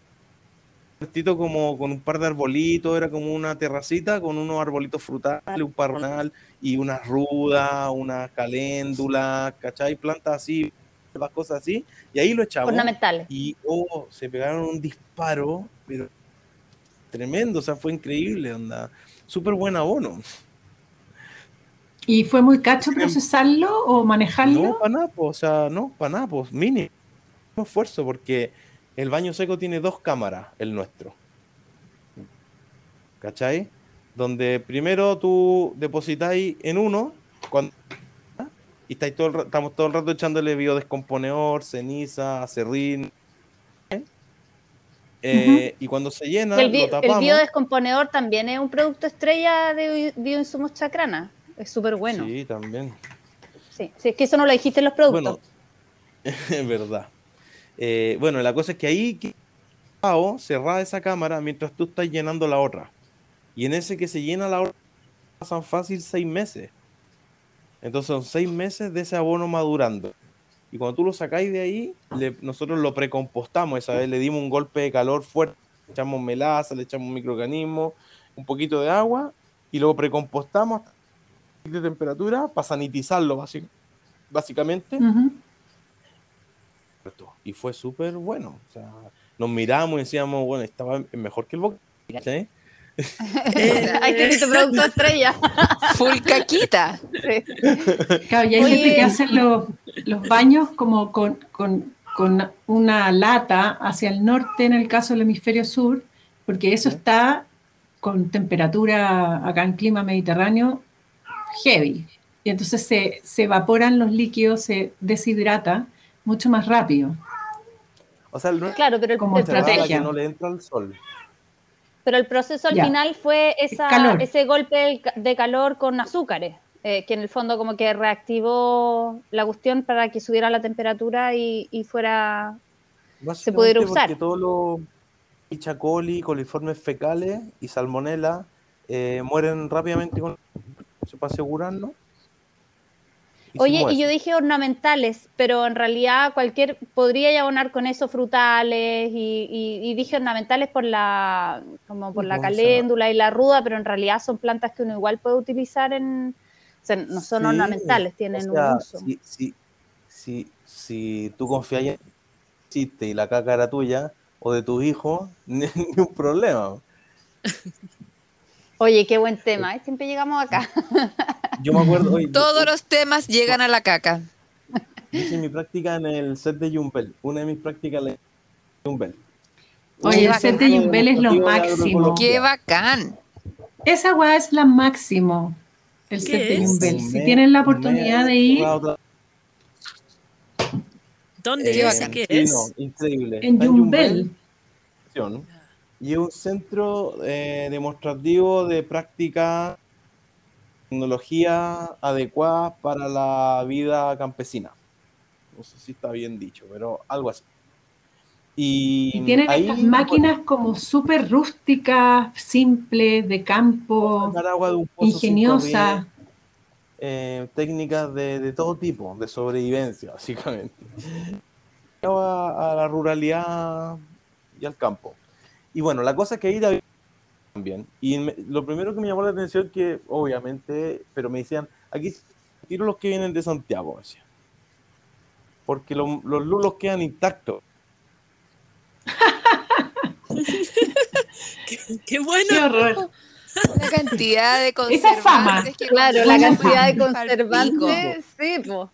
como con un par de arbolitos, era como una terracita con unos arbolitos frutales, un parronal y unas rudas, unas caléndulas, ¿cachai? Plantas así las cosas así, y ahí lo echamos. Ornamentales. Y oh, se pegaron un disparo, pero tremendo, o sea, fue increíble, onda. Súper buen abono. ¿Y fue muy cacho procesarlo o manejarlo? No, para nada, o sea, no, para nada, pues mínimo esfuerzo, porque el baño seco tiene dos cámaras, el nuestro. ¿Cachai? Donde primero tú depositáis en uno, cuando, y estáis todo el estamos todo el rato echándole biodescomponedor, ceniza, acerrín. ¿Eh? Y cuando se llena, El, bi- lo el biodescomponedor también es un producto estrella de bi- bioinsumos chacrana. Es súper bueno. Sí. También. sí, es que eso no lo dijiste en los productos. Bueno, es verdad. Eh, bueno, la cosa es que ahí cerrada esa cámara mientras tú estás llenando la otra. Y en ese que se llena la otra pasan fácil seis meses. Entonces son seis meses de ese abono madurando. Y cuando tú lo sacáis de ahí, le- nosotros lo precompostamos esa vez, le dimos un golpe de calor fuerte, le echamos melaza, le echamos microorganismos, un poquito de agua, y luego precompostamos de temperatura para sanitizarlo básic- básicamente. Y fue súper bueno. O sea, nos miramos y decíamos, bueno, estaba mejor que el boca. ¿sí? Ahí tienes tu producto estrella. Full caquita. Sí. Claro, y hay Oye. gente que hace los, los baños como con, con- con una lata hacia el norte en el caso del hemisferio sur, porque eso está con temperatura acá en clima mediterráneo heavy. Y entonces se, se evaporan los líquidos, se deshidrata mucho más rápido. O sea, el Claro, pero el, Como el estrategia. que no le entra el sol. Pero el proceso al Ya. final fue esa, ese golpe de calor con azúcares, eh, que en el fondo como que reactivó la cuestión para que subiera la temperatura y, y fuera... Básicamente pudiera usar. Porque todos los Escherichia coli, coliformes fecales y salmonela eh, mueren rápidamente con para asegurarnos. Oye, y yo dije ornamentales, pero en realidad cualquier podría ya abonar con eso frutales y, y- y dije ornamentales por la como por la caléndula y la ruda, pero en realidad son plantas que uno igual puede utilizar en o sea, no son Sí, ornamentales, tienen o sea, un uso. Si, si, si, si tú confías en existe y la caca era tuya o de tus hijos, ni un problema. Oye, qué buen tema, ¿eh? siempre llegamos acá. Yo me acuerdo, oye, Todos los temas llegan a la caca. hice mi práctica en el set de Jumbel, una de mis prácticas en Jumbel. Oye, el set de Yumbel es lo máximo. ¡Qué bacán! Esa weá es la máximo, el ¿Qué set de. Un Si tienen la oportunidad de ir ¿Dónde bacán. ¿Qué es? increíble. en Jumbel, Y es un centro eh, demostrativo de práctica tecnología adecuada para la vida campesina. No sé si está bien dicho, pero algo así. Y, y tienen ahí estas máquinas como súper rústicas, simples, de campo, de ingeniosas. eh, técnicas de, de todo tipo, de sobrevivencia, básicamente. A, a la ruralidad y al campo. Y bueno, la cosa es que ahí también. Y me- lo primero que me llamó la atención que, obviamente, pero me decían, aquí tiro los que vienen de Santiago, me decían. Porque los, los lulos quedan intactos. ¡Qué bueno! Qué horror. La cantidad de Esa es fama. conservantes que Claro, la cantidad de conservantes, sí, po.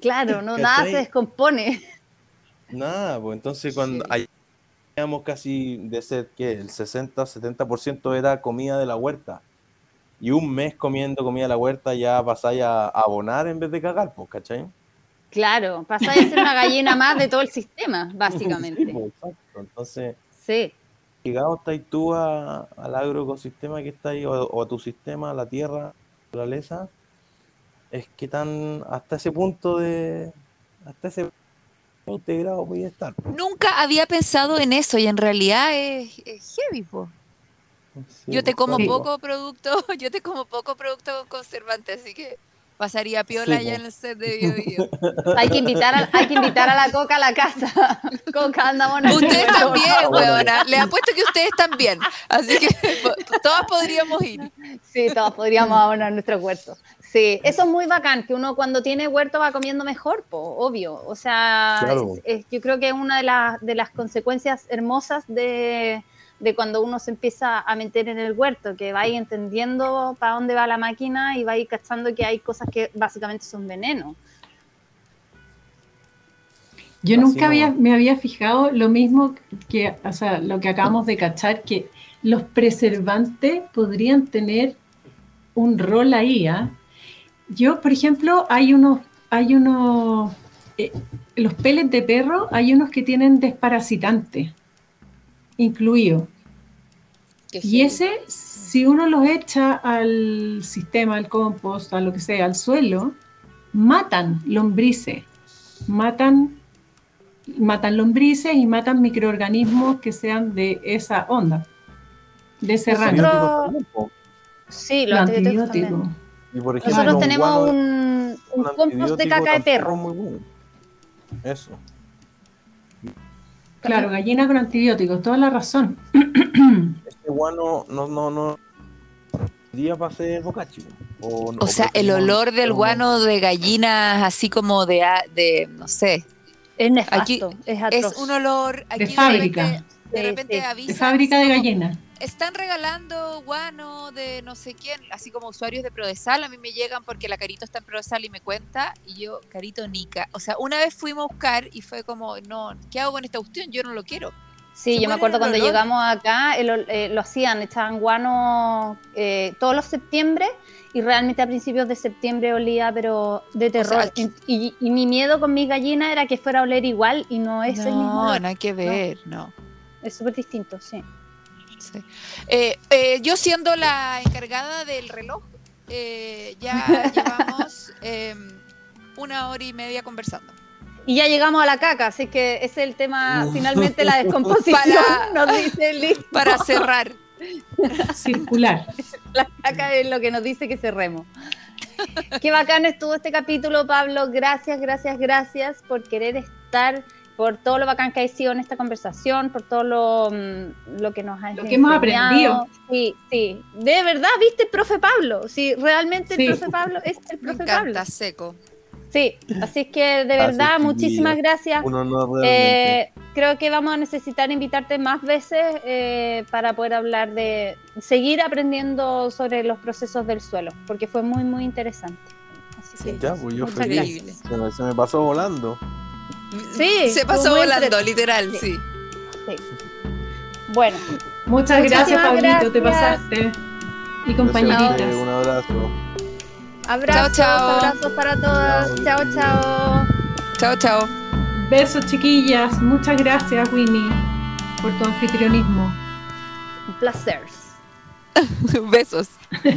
Claro, no, nada se descompone. Nada, pues entonces cuando Sí. Teníamos casi de ser que el 60-70% era comida de la huerta. Y un mes comiendo comida de la huerta ya pasáis a abonar en vez de cagar, pues, ¿cachai? Claro, pasáis a ser una gallina más de todo el sistema, Sí, básicamente. pues, exacto. Entonces, Sí, llegado estás tú a- al agroecosistema que está ahí, o, o a tu sistema, a la tierra, a la naturaleza, es que tan hasta ese punto de. hasta ese punto integrado voy a estar. Nunca había pensado en eso y en realidad es, es heavy, po. Sí, Yo te como Sí. poco producto, yo te como poco producto con conservante, así que pasaría piola Sí, ya po. en el set de Bio. hay que invitar a, hay que invitar a la coca a la casa. Coca, andamos Ustedes también, favor. weona. Les apuesto que ustedes también. Así que todas podríamos ir. Sí, todos podríamos abonar nuestro huerto. Sí, eso es muy bacán, que uno cuando tiene huerto va comiendo mejor, po, obvio. O sea, Claro. es- es- yo creo que es una de, las de las consecuencias hermosas de, de cuando uno se empieza a meter en el huerto, que va ahí entendiendo para dónde va la máquina y va ahí cachando que hay cosas que básicamente son veneno. Yo Así nunca había, me había fijado lo mismo que, o sea, lo que acabamos de cachar, que los preservantes podrían tener un rol ahí. ¿ah? Yo, por ejemplo, hay unos, hay unos, eh, los pellets de perro, hay unos que tienen desparasitantes incluidos. Qué Y ese, si uno los echa al sistema, al compost, a lo que sea, al suelo, matan lombrices, matan, matan lombrices y matan microorganismos que sean de esa onda, de ese rango. Sí, Los antibióticos. Y por ejemplo, Nosotros tenemos un, un un compost de caca de perro. muy bueno. Eso. Claro, gallina con antibióticos, toda la razón. Este guano no, no, no. Día para hacer bocachi. O, O sea, el olor del guano de gallinas, así como de, a- de no sé, Es nefasto, Aquí es atroz. es un olor aquí De fábrica. repente- De Sí, repente sí. De avisan fábrica de gallinas. Están regalando guano de no sé quién, así como usuarios de Prodesal. A mí me llegan porque la Carito está en Prodesal y me cuenta. Y yo, Carito Nica. O sea, una vez fuimos a buscar y fue como, no, ¿qué hago con esta cuestión? Yo no lo quiero. Sí, yo me acuerdo cuando olor. llegamos acá, el eh, lo hacían, echaban guano eh, todos los septiembre y realmente a principios de septiembre olía, pero de terror. y, y mi miedo con mi gallina era que fuera a oler igual y no es el mismo no, olor. nada que ver, no. Es súper distinto, sí. Sí. Eh, eh, yo siendo la encargada del reloj, eh, ya llevamos eh, una hora y media conversando. Y ya llegamos a la caca, así que ese es el tema, finalmente la descomposición Para- nos dice listo. Para cerrar. Circular. La caca es lo que nos dice que cerremos. Qué bacán estuvo este capítulo, Pablo. Gracias, gracias, gracias por querer estar, por todo lo bacán que ha sido en esta conversación, por todo lo, mm, lo que nos has Lo que hemos aprendido. Sí, sí. De verdad, viste el profe Pablo. Sí, realmente Sí. el profe Pablo es el Me profe encanta, Pablo. seco. Sí, así es que de verdad, muchísimas gracias. Un honor realmente. Eh, creo que vamos a necesitar invitarte más veces eh, para poder hablar de seguir aprendiendo sobre los procesos del suelo, porque fue muy, muy interesante. Así que, ya, pues yo feliz. me, se me pasó volando. Sí, Se pasó volando, literal, Sí. sí. Bueno, Muchas gracias, Pablito, te pasaste. Y compañeritas. Un abrazo. abrazos, chao. abrazos para todas. Chao, chao. Chao, chao. Besos, chiquillas. Muchas gracias, Winnie, por tu anfitrionismo. Un placer. Besos.